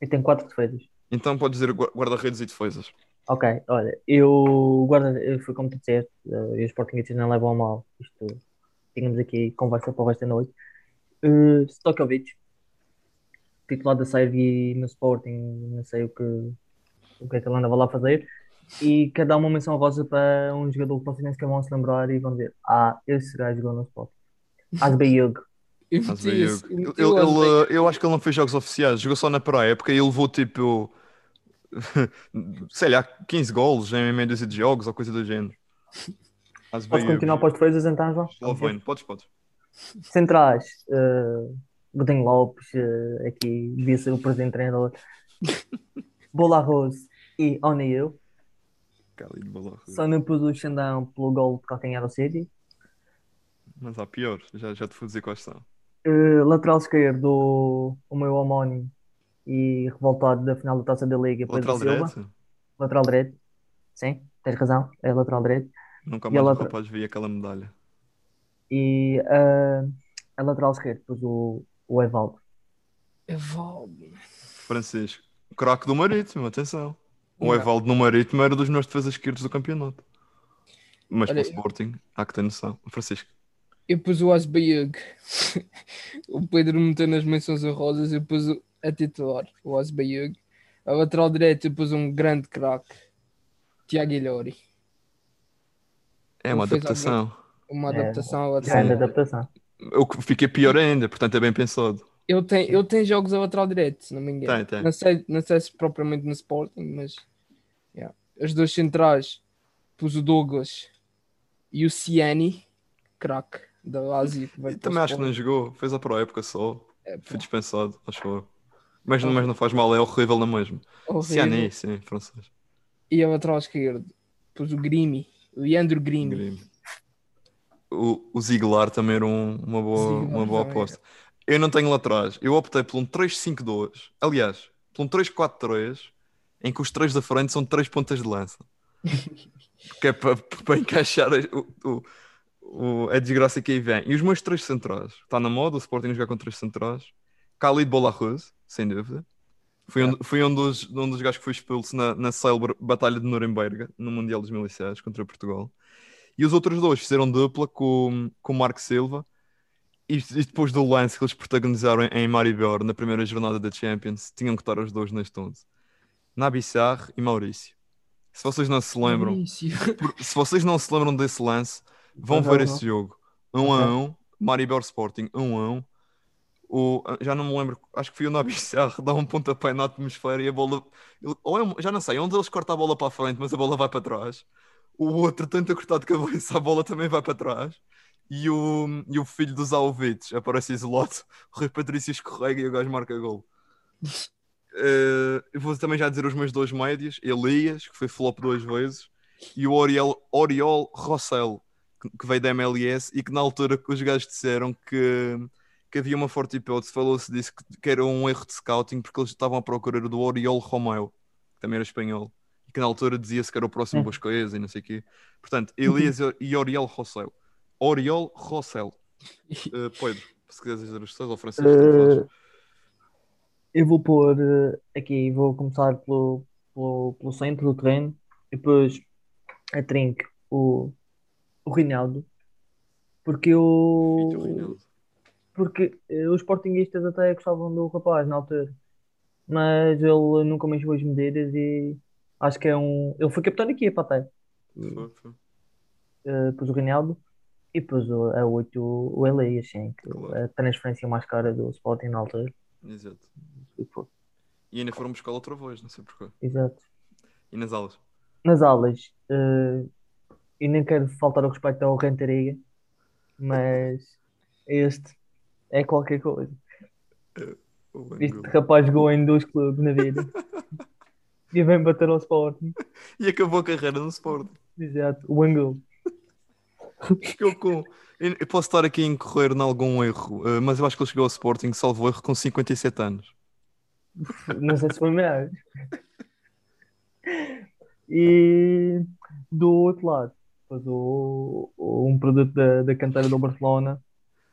Eu tenho quatro defesas. Então podes dizer gua- guarda-redes e defesas. Ok, olha, eu guarda, eu fui como tu disseste, eh, e os Sportingistas não levam a mal. Isto, tínhamos aqui conversa para o resto da noite. Uh, Stokovic, titular da Sérvia no Sporting, não sei o que, o que é que ele andava lá a fazer. E quero dar uma menção rosa para um jogador que vocês nem sequer vão se lembrar e vão dizer: Ah, esse gajo jogou no Sporting. Asbeyug. Eu Mas eu, eu ele- ele- eu acho que ele não fez jogos oficiais, jogou só na pré-época e ele levou tipo, sei lá, 15 golos em meia dúzia de jogos ou coisa do género. Às Posso continuar para os defesas então, João? Esloveno, podes, podes. Centrais, uh, Godinho Lopes, eh, aqui devia ser o presidente treinador. Bola Arroz e O'Neill. Cali de bola. Só não pus o Xandão pelo gol de calcanhar ao City. Mas há pior, já, já te vou dizer quais são. Uh, lateral esquerdo, o, o meu homónimo e revoltado da final da Taça da Liga, Pedro Lateral Silva. direito, Lateral direito. Sim, tens razão, é lateral direito. nunca mais o lateral- rapaz vi aquela medalha. E uh, a lateral esquerdo, pus o, o Evaldo. Evaldo. Francisco, craque do Marítimo, atenção. O Não. Evaldo no Marítimo era dos meus defesas esquerdos do campeonato. Mas Olha, para o Sporting, há que ter noção. Francisco, Eu pus o Asbeyug. o Pedro meteu nas menções honrosas. Eu pus a titular, o Asbeyug. A lateral direito eu pus um grande craque. Tiago Ilhori. é uma adaptação. Uma É, adaptação à Grande adaptação. Eu que fiquei pior ainda, portanto é bem pensado. Ele tem, ele tem jogos a lateral direito, se não me engano. Tem, tem. Não sei, não sei se propriamente no Sporting, mas yeah. as duas centrais pus o Douglas e o Ciani, craque da que veio E também acho que não jogou, fez a pró época só. É, Foi dispensado, acho eu. Mas, mas não faz mal, é horrível na mesma. horrível. Ciani, sim, francês. E a lateral esquerdo pus o Grimi, Leandro Grimi. Grêmio. O, o Ziegler também era um- uma boa, Ziegler uma boa aposta. Eu não tenho laterais. Eu optei por um 3-5-2. Aliás, por um 3-4-3, em que os três da frente são três pontas de lança. Porque é para, encaixar o, o- o- a desgraça que aí vem. E os meus três centrais. Está na moda o Sporting jogar com três centrais. Khalid Bolarruz, sem dúvida. Foi um, foi um, dos, um dos gajos que foi expulso na, na célebre Batalha de Nuremberg, no Mundial de 2006, contra Portugal. E os outros dois fizeram dupla com, com o Marco Silva. E, e depois do lance que eles protagonizaram em, em Maribor, na primeira jornada da Champions, tinham que estar os dois neste 11. Nabi Sarr e Maurício. Se vocês não se lembram, por- se vocês não se lembram desse lance, vão ver esse jogo. 1 a Ok. 1, Maribor Sporting 1 a 1. O, já não me lembro, acho que foi o Nabi Sarr dá um pontapé na atmosfera e a bola. Ou é um- já não sei, um deles corta a bola para a frente, mas a bola vai para trás. O outro tenta cortar de cabeça, a bola também vai para trás. E o, e o filho dos Alvites aparece isolado. O Rui Patrício escorrega e o gajo marca gol. Eu vou também já dizer os meus dois médios: Elias, que foi flop duas vezes, e o Oriol, Oriol Rossell, que, veio da MLS e que na altura os gajos disseram que, que havia uma forte hipótese, falou-se disso que, que era um erro de scouting porque eles estavam à procura do Oriol Romeu, que também era espanhol, e que na altura dizia-se que era o próximo Hum. Boscoesa e não sei o quê. Portanto, Elias e Oriol Rossel. Oriol Rossel. Uh, Pedro, se quiseres dizer os teus ou Francisco, Eh, faz. Eu vou pôr eh, aqui, vou começar pelo, pelo, pelo centro do terreno, e depois a trinque o, o Rinaldo, porque eu, Reinaldo. porque eh, os sportinguistas até gostavam do rapaz na altura, mas ele nunca mais as medidas e acho que é um. Ele foi capitão da equipa até. Foi, foi. Eh, depois o Rinaldo e o- a 8 o Elias, sim, que Claro. a transferência mais cara do Sporting na altura. Exato. E foi. E ainda foram buscar outra voz, não sei porquê. Exato. E nas aulas? Nas aulas, eh, e nem quero faltar ao respeito ao Renteriga, mas este é qualquer coisa. O Este rapaz jogou em dois clubes na vida e vem bater ao Sporting. E acabou a carreira no Sport. Exato, o Angulo. Chegou com. Eu posso estar aqui a incorrer em algum erro, eh, mas eu acho que ele chegou ao Sporting, salvo erro, com 57 anos. Não sei se foi melhor. E do outro lado, depois o, o- um produto da, da canteira do Barcelona,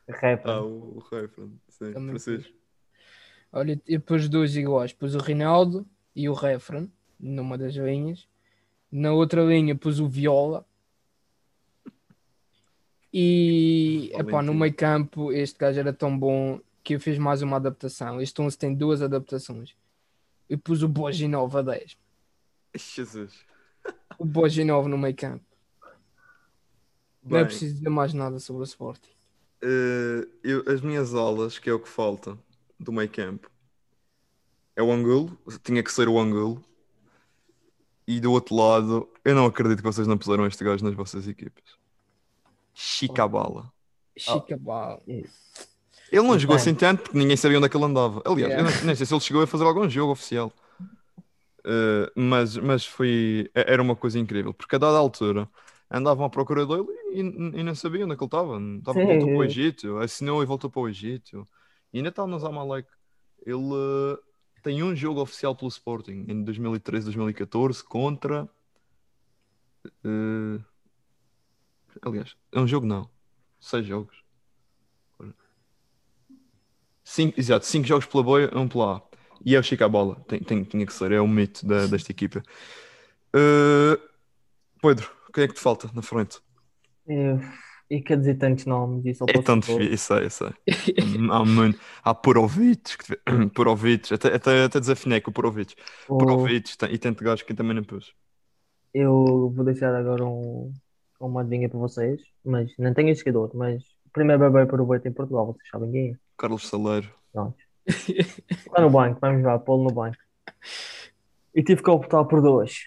Refa. Ah, o, o Referent, sim, Também Francisco. Olha, e depois dois iguais. Pus o Rinaldo e o Refren numa das linhas. Na outra linha pus o Viola. E epá, no meio campo este gajo era tão bom que eu fiz mais uma adaptação. Este 11 tem duas adaptações. Eu pus o Boginov a 10. Jesus. O Boginov no meio campo. Não é Bem, preciso dizer mais nada sobre o Sporting. eh, eu- as minhas aulas, que é o que falta do meio campo, é o Angulo, tinha que ser o Angulo. E do outro lado, eu não acredito que vocês não puseram este gajo nas vossas equipas. Chicabala. Chica Bala. Ele não jogou assim tanto porque ninguém sabia onde é que ele andava. Aliás, Yeah. eu não, nem sei se ele chegou a fazer algum jogo oficial. Uh, mas, mas foi. é- Era uma coisa incrível, porque a dada altura andavam à procura dele e, e não sabiam onde é ele estava. Estava voltou para o Egito, assinou e voltou para o Egito. E ainda está no Zamalek. Ele uh, tem um jogo oficial pelo Sporting em 2013, 2014 contra. uh, aliás, é um jogo não. Seis jogos. Cinco, exato, cinco jogos pela boia, um pela A. E é o Chico à bola. Tem, tem, tinha que ser, é o mito da, desta equipa. Uh, Pedro, quem é que te falta na frente? E, e quer dizer tantos nomes e só É pôr- difícil, isso é, isso é. Há, muito, há te- Porovic, até, até, até desafinei com o Porovic. o- Porovic tem- e tanto gajo que eu também não pus. Eu vou deixar agora um, uma adivinha para vocês, mas não tenho esse jogador, mas o primeiro bebê para o Beto em Portugal, vocês sabem quem é? Carlos Saleiro. Pronto. Está no banco, vamos lá, pô-lo no banco. E tive que optar por dois,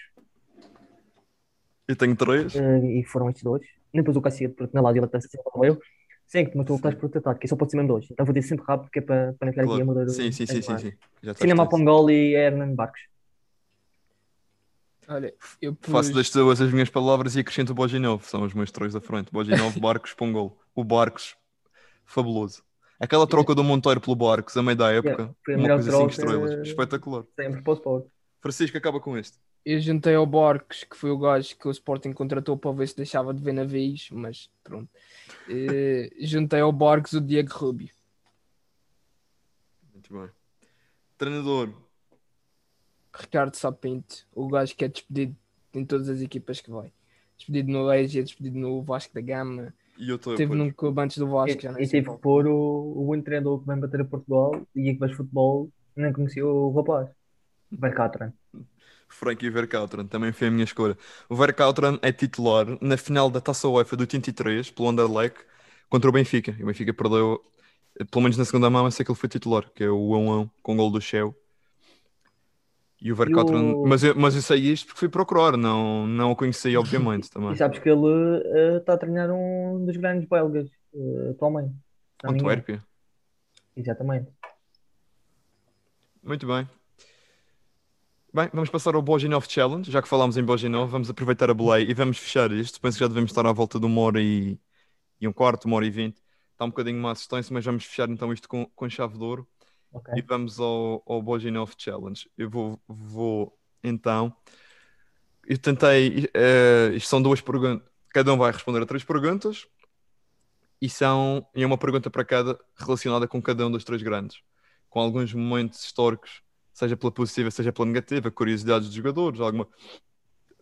Eu tenho três. eh, e foram estes dois. Nem pus o Cacete, porque na Lazio ele está sempre como eu. Sim, mas tu optaste por tratar, que só pode ser mesmo dois. Então vou dizer sempre rápido, que é para, para não ficar aqui a Claro. mudar o- Sim, sim, sim, sim, sim. Cinema. Pongol e Hernan Barcos. Olha, eu pus. Faço das tuas as minhas palavras e acrescento o Boginov. São os meus três da frente. Boginov, Barcos, Pongol. O Barcos, fabuloso. Aquela troca do Monteiro pelo Barcos, a meio da época, foi a uma coisa cinco troca. estrelas. Espetacular. Sempre para o Sport. Francisco, acaba com este. Eu juntei ao Borges, que foi o gajo que o Sporting contratou para ver se deixava de ver navios, mas pronto. Eh, juntei ao Borges o Diego Rubio. Muito bem. Treinador. Ricardo Sapinto, o gajo que é despedido em todas as equipas que vai. Despedido no Legia, despedido no Vasco da Gama, E eu estou teve num clube antes do Vasco, já E, não e tive que pôr o, o único treinador que vem bater a Portugal e que faz futebol, nem conhecia o rapaz. Bercatran. Frankie Verkauteren, também foi a minha escolha. O Verkauteren é titular na final da Taça UEFA do 83, pelo Anderlecht, contra o Benfica. E o Benfica perdeu, eh, pelo menos na segunda mão, eu sei que ele foi titular, que é o 1-1 com o gol do Shell. E o Verkauteren, o- mas, eu, mas eu sei isto porque fui procurar, não, não o conheci, obviamente, também. E sabes que ele eh, está a treinar um dos grandes belgas eh, atualmente. Antuérpia. Exatamente. Muito bem. Bem, vamos passar ao Boginov Challenge. Já que falámos em Boginov, vamos aproveitar a belay e vamos fechar isto. Penso que já devemos estar à volta de uma hora e, e um quarto, uma hora e vinte. Está um bocadinho mais extenso, mas vamos fechar então isto com, com chave de ouro Ok. e vamos ao, ao Challenge. Eu vou, vou então eu tentei. eh, isto são duas perguntas. Cada um vai responder a três perguntas. E são. E é uma pergunta para cada relacionada com cada um dos três grandes. Com alguns momentos históricos, seja pela positiva, seja pela negativa, curiosidades dos jogadores, alguma.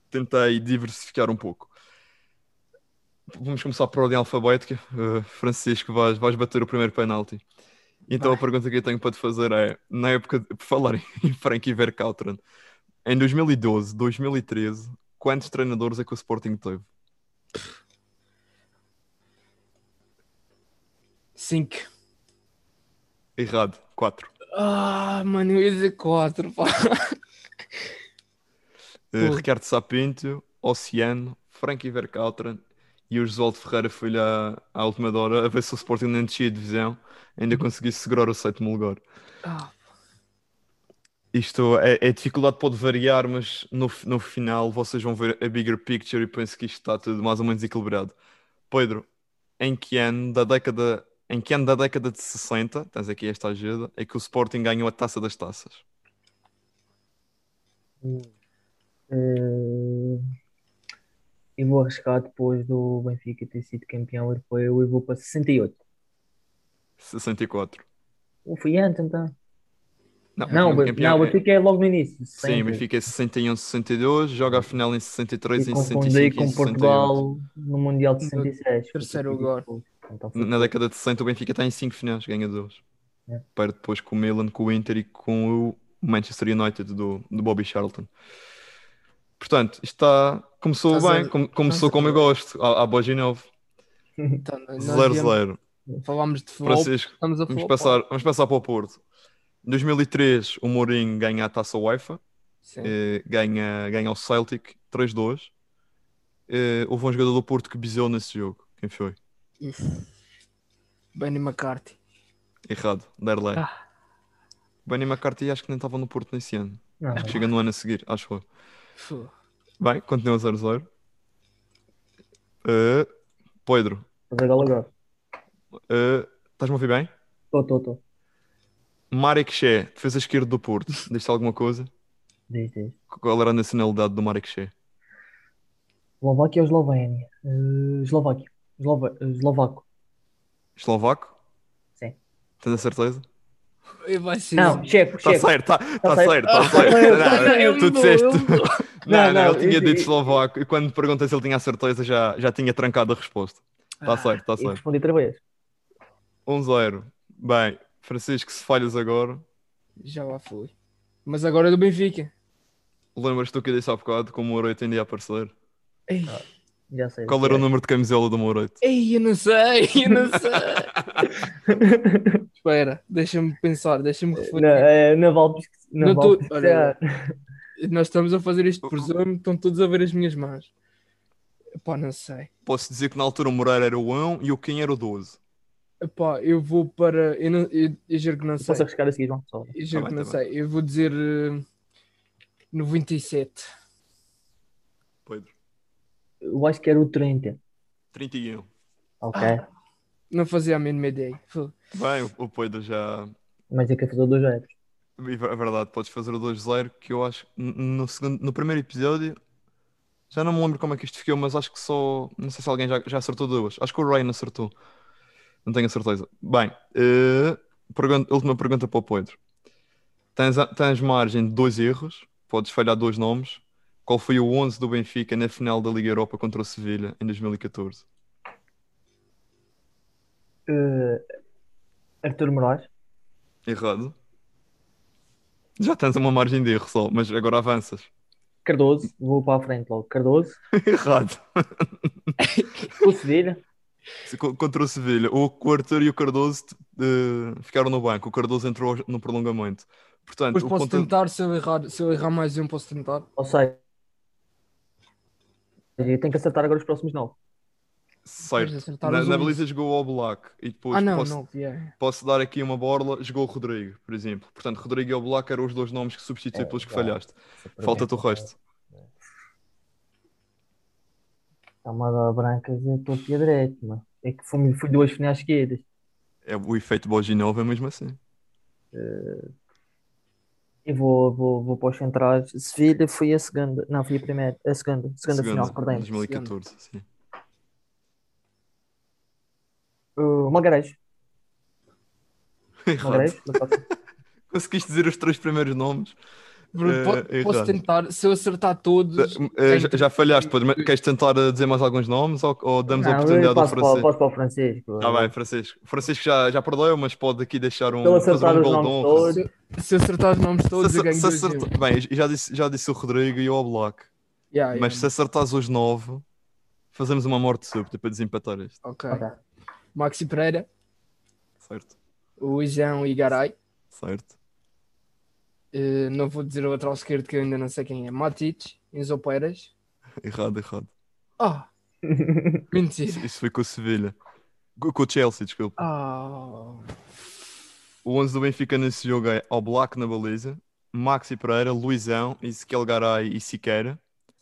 Tentei diversificar um pouco. Vamos começar por ordem alfabética. Eh, Francisco, vais, vais bater o primeiro penalti. Então a Vai. pergunta que eu tenho para te fazer é: na época, de, por falar em Frankie Verkauteren, em 2012, 2013, quantos treinadores é que o Sporting teve? 5. Errado, 4. Ah, mano, eu ia dizer 4. Pá. Pô. Ricardo Sapinto, Oceano, Frankie Verkauteren e o Josualdo Ferreira foi-lhe à, à última hora a ver se o Sporting não descia de divisão, ainda conseguisse segurar o sétimo lugar. Ah, Isto é, é dificuldade pode variar, mas no, no final vocês vão ver a bigger picture e penso que isto está tudo mais ou menos equilibrado. Pedro, em que ano da década, em que ano da década de 60, tens aqui esta ajuda, é que o Sporting ganhou a taça das taças? Eh, eu vou arriscar depois do Benfica ter sido campeão europeu e vou para 68. 64. Ou foi antes então? Não, Não, campeão é- Benfica é logo no início. Sim, 60. o Benfica é 61, 62, joga a final em 63 E em confundi 65 e com 68. Portugal no Mundial de No 66. terceiro lugar. Então foi Na década de 60 o Benfica está em 5 finais, ganha 2. É. Perde depois com o Milan, com o Inter e com o Manchester United do, do Bobby Charlton. Portanto, isto está... Começou Estás a- bem, com- começou estás a como eu gosto, à, à Boa 9. então, nós 0-0. viemos- Falámos de futebol, Francisco, a vamos falar. passar, vamos passar para o Porto. Em 2003, o Mourinho ganha a taça UEFA, Sim. eh, ganha, ganha o Celtic 3-2. Eh, houve um jogador do Porto que bisou nesse jogo. Quem foi? Benny McCarthy. Errado, Derlei. Ah. Benny McCarthy acho que nem estava no Porto nesse ano. Que chega no ano a seguir, acho que foi. Fu. Bem, continua 0-0. Eh, Pedro, gol agora. eh, estás-me a ouvir bem? Estou, estou, estou. Marek Che, defesa esquerda do Porto. Diz-te alguma coisa? Diz, diz. Qual era a nacionalidade do Marek Che? Eslováquia ou Eslovénia? Eh, Eslováquia. Eslova- Eslovaco. Eslovaco? Sim. Tens a certeza? Vai ser. Não, checo, Está checo. certo, está tá certo. certo, está Tá certo. certo. Não, Eu tu disseste. Não, Não, ele tinha dito eslovaco e quando perguntei se ele tinha a certeza já, já tinha trancado a resposta. Está Ah, certo, está certo. respondi outra vez. 1-0. Bem, Francisco, se falhas agora, Já lá fui. Mas agora é do Benfica. lembras-te do que eu disse há bocado como o Moreira tendia a aparecer? Ei, Já sei. Qual era o número de camisola do Moreira? ei, eu não sei, eu não sei. Espera, deixa-me pensar, deixa-me Na, refletir. é, naval pesquisa. Não tô- pesquisar. Nós estamos a fazer este presumo, estão todos a ver as minhas mãos. Pá, não sei. Posso dizer que na altura o Moreira era o 1 e o Kim era o 12. Pá, eu vou para. Eu, não, eu, eu juro que não sei. Posso arriscar a seguir, João? Só. Eu juro Tá que bem, não tá sei. Eu vou dizer. eh, 97. Eu acho que era o 30. 31. Ok. Ah. Não fazia a mínima ideia. Bem, o- o Pedro já. Mas é que é fazer dois zeros. É verdade, podes fazer o 2-0, que eu acho no, segundo, no primeiro episódio já não me lembro como é que isto ficou, mas acho que só. Não sei se alguém já, já acertou duas. Acho que o Rain acertou. Não tenho a certeza. Bem, eh, pergunta- última pergunta para o Pedro. Tens, tens margem de dois erros, podes falhar dois nomes. Qual foi o 11 do Benfica na final da Liga Europa contra o Sevilha em 2014? Eh, Arthur Moraes. Errado. Já tens uma margem de erro só, mas agora avanças. Cardoso. Vou para a frente logo. Cardoso. Errado. O Sevilha. Se- co- Contra o Sevilha, o Arthur e o Cardoso eh, ficaram no banco. O Cardoso entrou no prolongamento. Portanto, Depois o posso ponta- tentar, se eu, errar, se eu errar mais um, posso tentar. Ou seja, eu tenho que acertar agora os próximos nove. certo. Na, na baliza jogou o Oblak e depois Ah, não, posso, não. yeah. posso dar aqui uma borla, jogou o Rodrigo, por exemplo. Portanto, Rodrigo e Oblak eram os dois nomes que substituí É, pelos que já. falhaste. Falta-te o resto. Está-me a dar brancas e estou aqui a direito, mano. É que fui, fui duas finais seguidas. É, o efeito Boginov é mesmo assim. E vou, vou, vou para os centrais. Sevilha foi a segunda. Não, foi a primeira. A segunda. Segunda, final, perdemos. 2014, sim. O Malgarés. Errado. Malgarés. mas pode ser. Conseguiste dizer os três primeiros nomes? Po- posso errado. tentar, se eu acertar todos. Eh, já, já falhaste, mas queres tentar dizer mais alguns nomes ou, ou damos a Não, eu oportunidade ao para, Francisco? passo para o Francisco. Tá bem, Francisco. Francisco já, já perdeu, mas pode aqui deixar um, a fazer acertar um os gol de nomes todos. Se, se eu acertar os nomes todos, Se- eu ganho se. Bem, já disse, já disse o Rodrigo e o Oblak. Yeah, yeah. Mas se acertares os nove, fazemos uma morte súbita para desempatar este. Ok. Ok. Maxi Pereira, Certo? o João Igaray. Certo? Eh, não vou dizer o lateral esquerdo que eu ainda não sei quem é. Matic, Enzo Pérez. Errado, errado. Ah, mentira. Isso foi com o Sevilha. Com o Chelsea, desculpa. Ah, O 11 do Benfica nesse jogo é Oblak na baliza, Maxi Pereira, Luizão, Ezequiel Garay e Siqueira.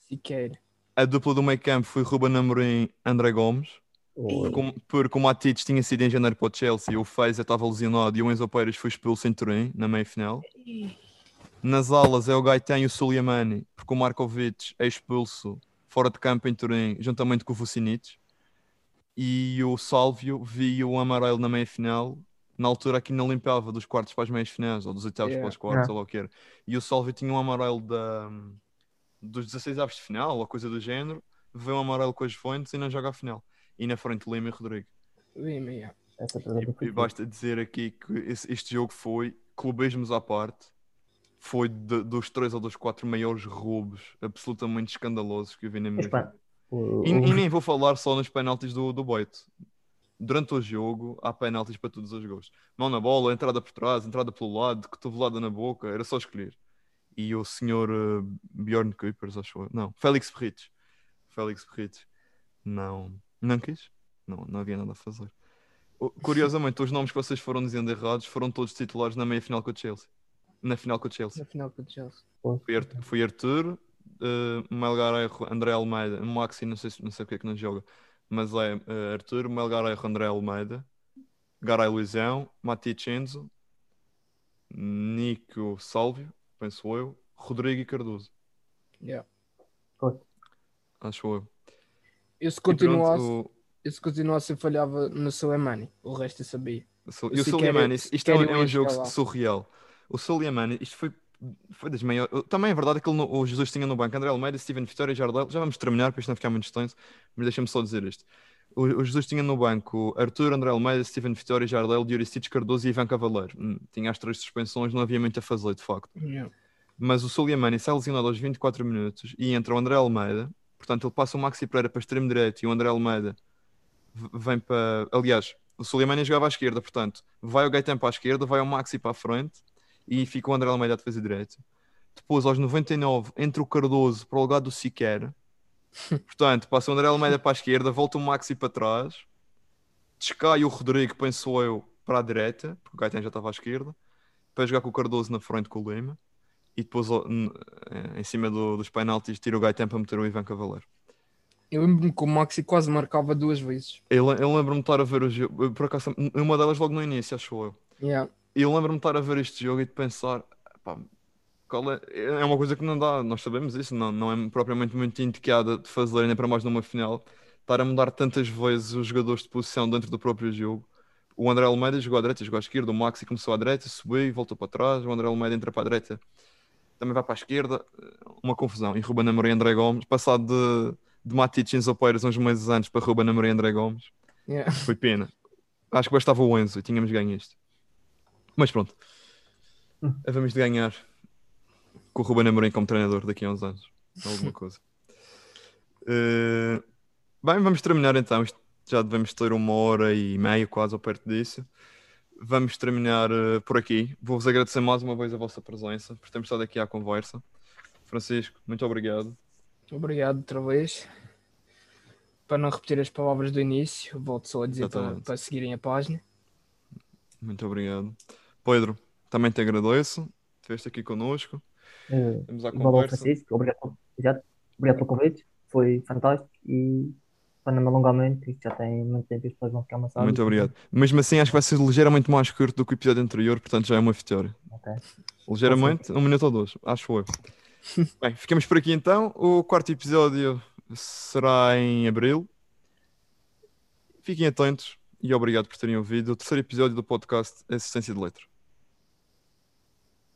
sequer. A dupla do meio campo foi Ruben Amorim André Gomes. Oh, Com- Porque o Matic tinha sido em janeiro para o Chelsea, o Feza estava lesionado e o Enzo Pérez foi expulso em Turim, na meia-final. Nas alas é o Gaetan e o Suliamani, porque o Markovic é expulso fora de campo em Turim, juntamente com o Vucinic. E o Sálvio via o amarelo na meia-final. Na altura aqui não limpava dos quartos para as meias finais, ou dos oitavos Yeah. para os quartos, Yeah. ou lá o que era. E o Sálvio tinha um amarelo da, dos 16 avos de final, ou coisa do género. Veio um amarelo com as fontes e não joga a final. E na frente Lima e Rodrigo. Lima, yeah. E, e basta dizer aqui que esse- este jogo foi, clubismos à parte, foi de- dos três ou dos quatro maiores roubos absolutamente escandalosos que eu vi na minha vida. E, e nem vou falar só nos penaltis do, do Boito. Durante o jogo, há penaltis para todos os gols. Mão na bola, entrada por trás, entrada pelo lado, cotovelada na boca, era só escolher. E o senhor eh, Bjorn Kuipers, acho. Não, Félix Berrites. Félix Berrites. Não, não quis. Não, não havia nada a fazer. Curiosamente, os nomes que vocês foram dizendo errados foram todos titulares na meia final com o Chelsea. Na final com o Chelsea. Na final com o Chelsea. Foi, Ar- foi Arthur, uh, Melgarejo, André Almeida, Maxi, não sei, se- não sei porque é que não joga, mas é uh, Arthur, Melgarejo, André Almeida, Garay Luizão, Mati Enzo, Nico Sálvio, penso eu, Rodrigo e Cardoso, Yeah. acho eu. Eu se pronto, continuasse, o- eu se continuasse eu falhava no Soleimani. O resto eu sabia. eu e o era- isto é, um- é um jogo surreal. O Suliamani, isto foi, foi das maiores. Também é verdade que ele o Jesus tinha no banco André Almeida, Steven Vitória e Jardel. Já vamos terminar para isto não ficar muito extenso, mas deixa-me só dizer isto. O, o Jesus tinha no banco Arthur, André Almeida, Steven Vitória, Jardel, Dioricides Cardoso e Ivan Cavaleiro. Hum, Tinha as três suspensões, não havia muito a fazer, de facto. Yeah. Mas o Suliamani sai lesionado aos 24 minutos e entra o André Almeida. Portanto, ele passa o Maxi Pereira para extremo direito e o André Almeida vem para. Aliás, o Suliamani jogava à esquerda, portanto, vai o Gaetan para a esquerda, vai o Maxi para a frente e fica o André Almeida a defesa direita. Depois, aos 99, entra o Cardoso para o lugar do Siqueira. Portanto, passa o André Almeida para a esquerda, volta o Maxi para trás, descai o Rodrigo, penso eu, para a direita, porque o Gaetan já estava à esquerda, para jogar com o Cardoso na frente com o Lima. E depois, eh, em cima do- dos penaltis, tira o Gaetan para meter o Ivan Cavaleiro. Eu lembro-me que o Maxi quase marcava duas vezes. Eu, eu lembro-me de estar a ver o jogo, por acaso, uma delas logo no início, acho eu. Yeah. E eu lembro-me de estar a ver este jogo e de pensar, pá, é, é uma coisa que não dá, nós sabemos isso, não, não é propriamente muito indicada de fazer, nem para mais numa final, estar a mudar tantas vezes os jogadores de posição dentro do próprio jogo. O André Almeida jogou à direita, jogou à esquerda, o Maxi começou à direita, subiu e voltou para trás, o André Almeida entra para a direita, também vai para a esquerda, uma confusão. E Ruben Amorim e André Gomes, passado de, de Matic e uns meses antes para Ruben Amorim e André Gomes, Yeah. foi pena. Acho que bastava o Enzo e tínhamos ganho isto. Mas pronto. Hum. Vamos de ganhar com o Ruben Amorim como treinador daqui a uns anos. Alguma coisa. Eh, bem, vamos terminar então. Já devemos ter uma hora e meia, quase, ou perto disso. Vamos terminar eh, por aqui. Vou-vos agradecer mais uma vez a vossa presença, por termos estado aqui à conversa. Francisco, muito obrigado. Obrigado outra vez. Para não repetir as palavras do início, volto só a dizer para, para seguirem a página. Muito obrigado. Pedro, também te agradeço. Estiveste aqui connosco. eh, Temos a conversa. Francisco, obrigado, pelo- exato, obrigado pelo convite, foi fantástico e para não me alongar muito, isto já tem muito tempo e as pessoas vão ficar amassadas. Muito obrigado. Mesmo assim, acho que vai ser ligeiramente mais curto do que o episódio anterior, portanto já é uma vitória. Ok. Ligeiramente, um minuto ou dois, acho eu. Bem, ficamos por aqui então. O quarto episódio será em abril. Fiquem atentos e obrigado por terem ouvido o terceiro episódio do podcast Assistência de Letra.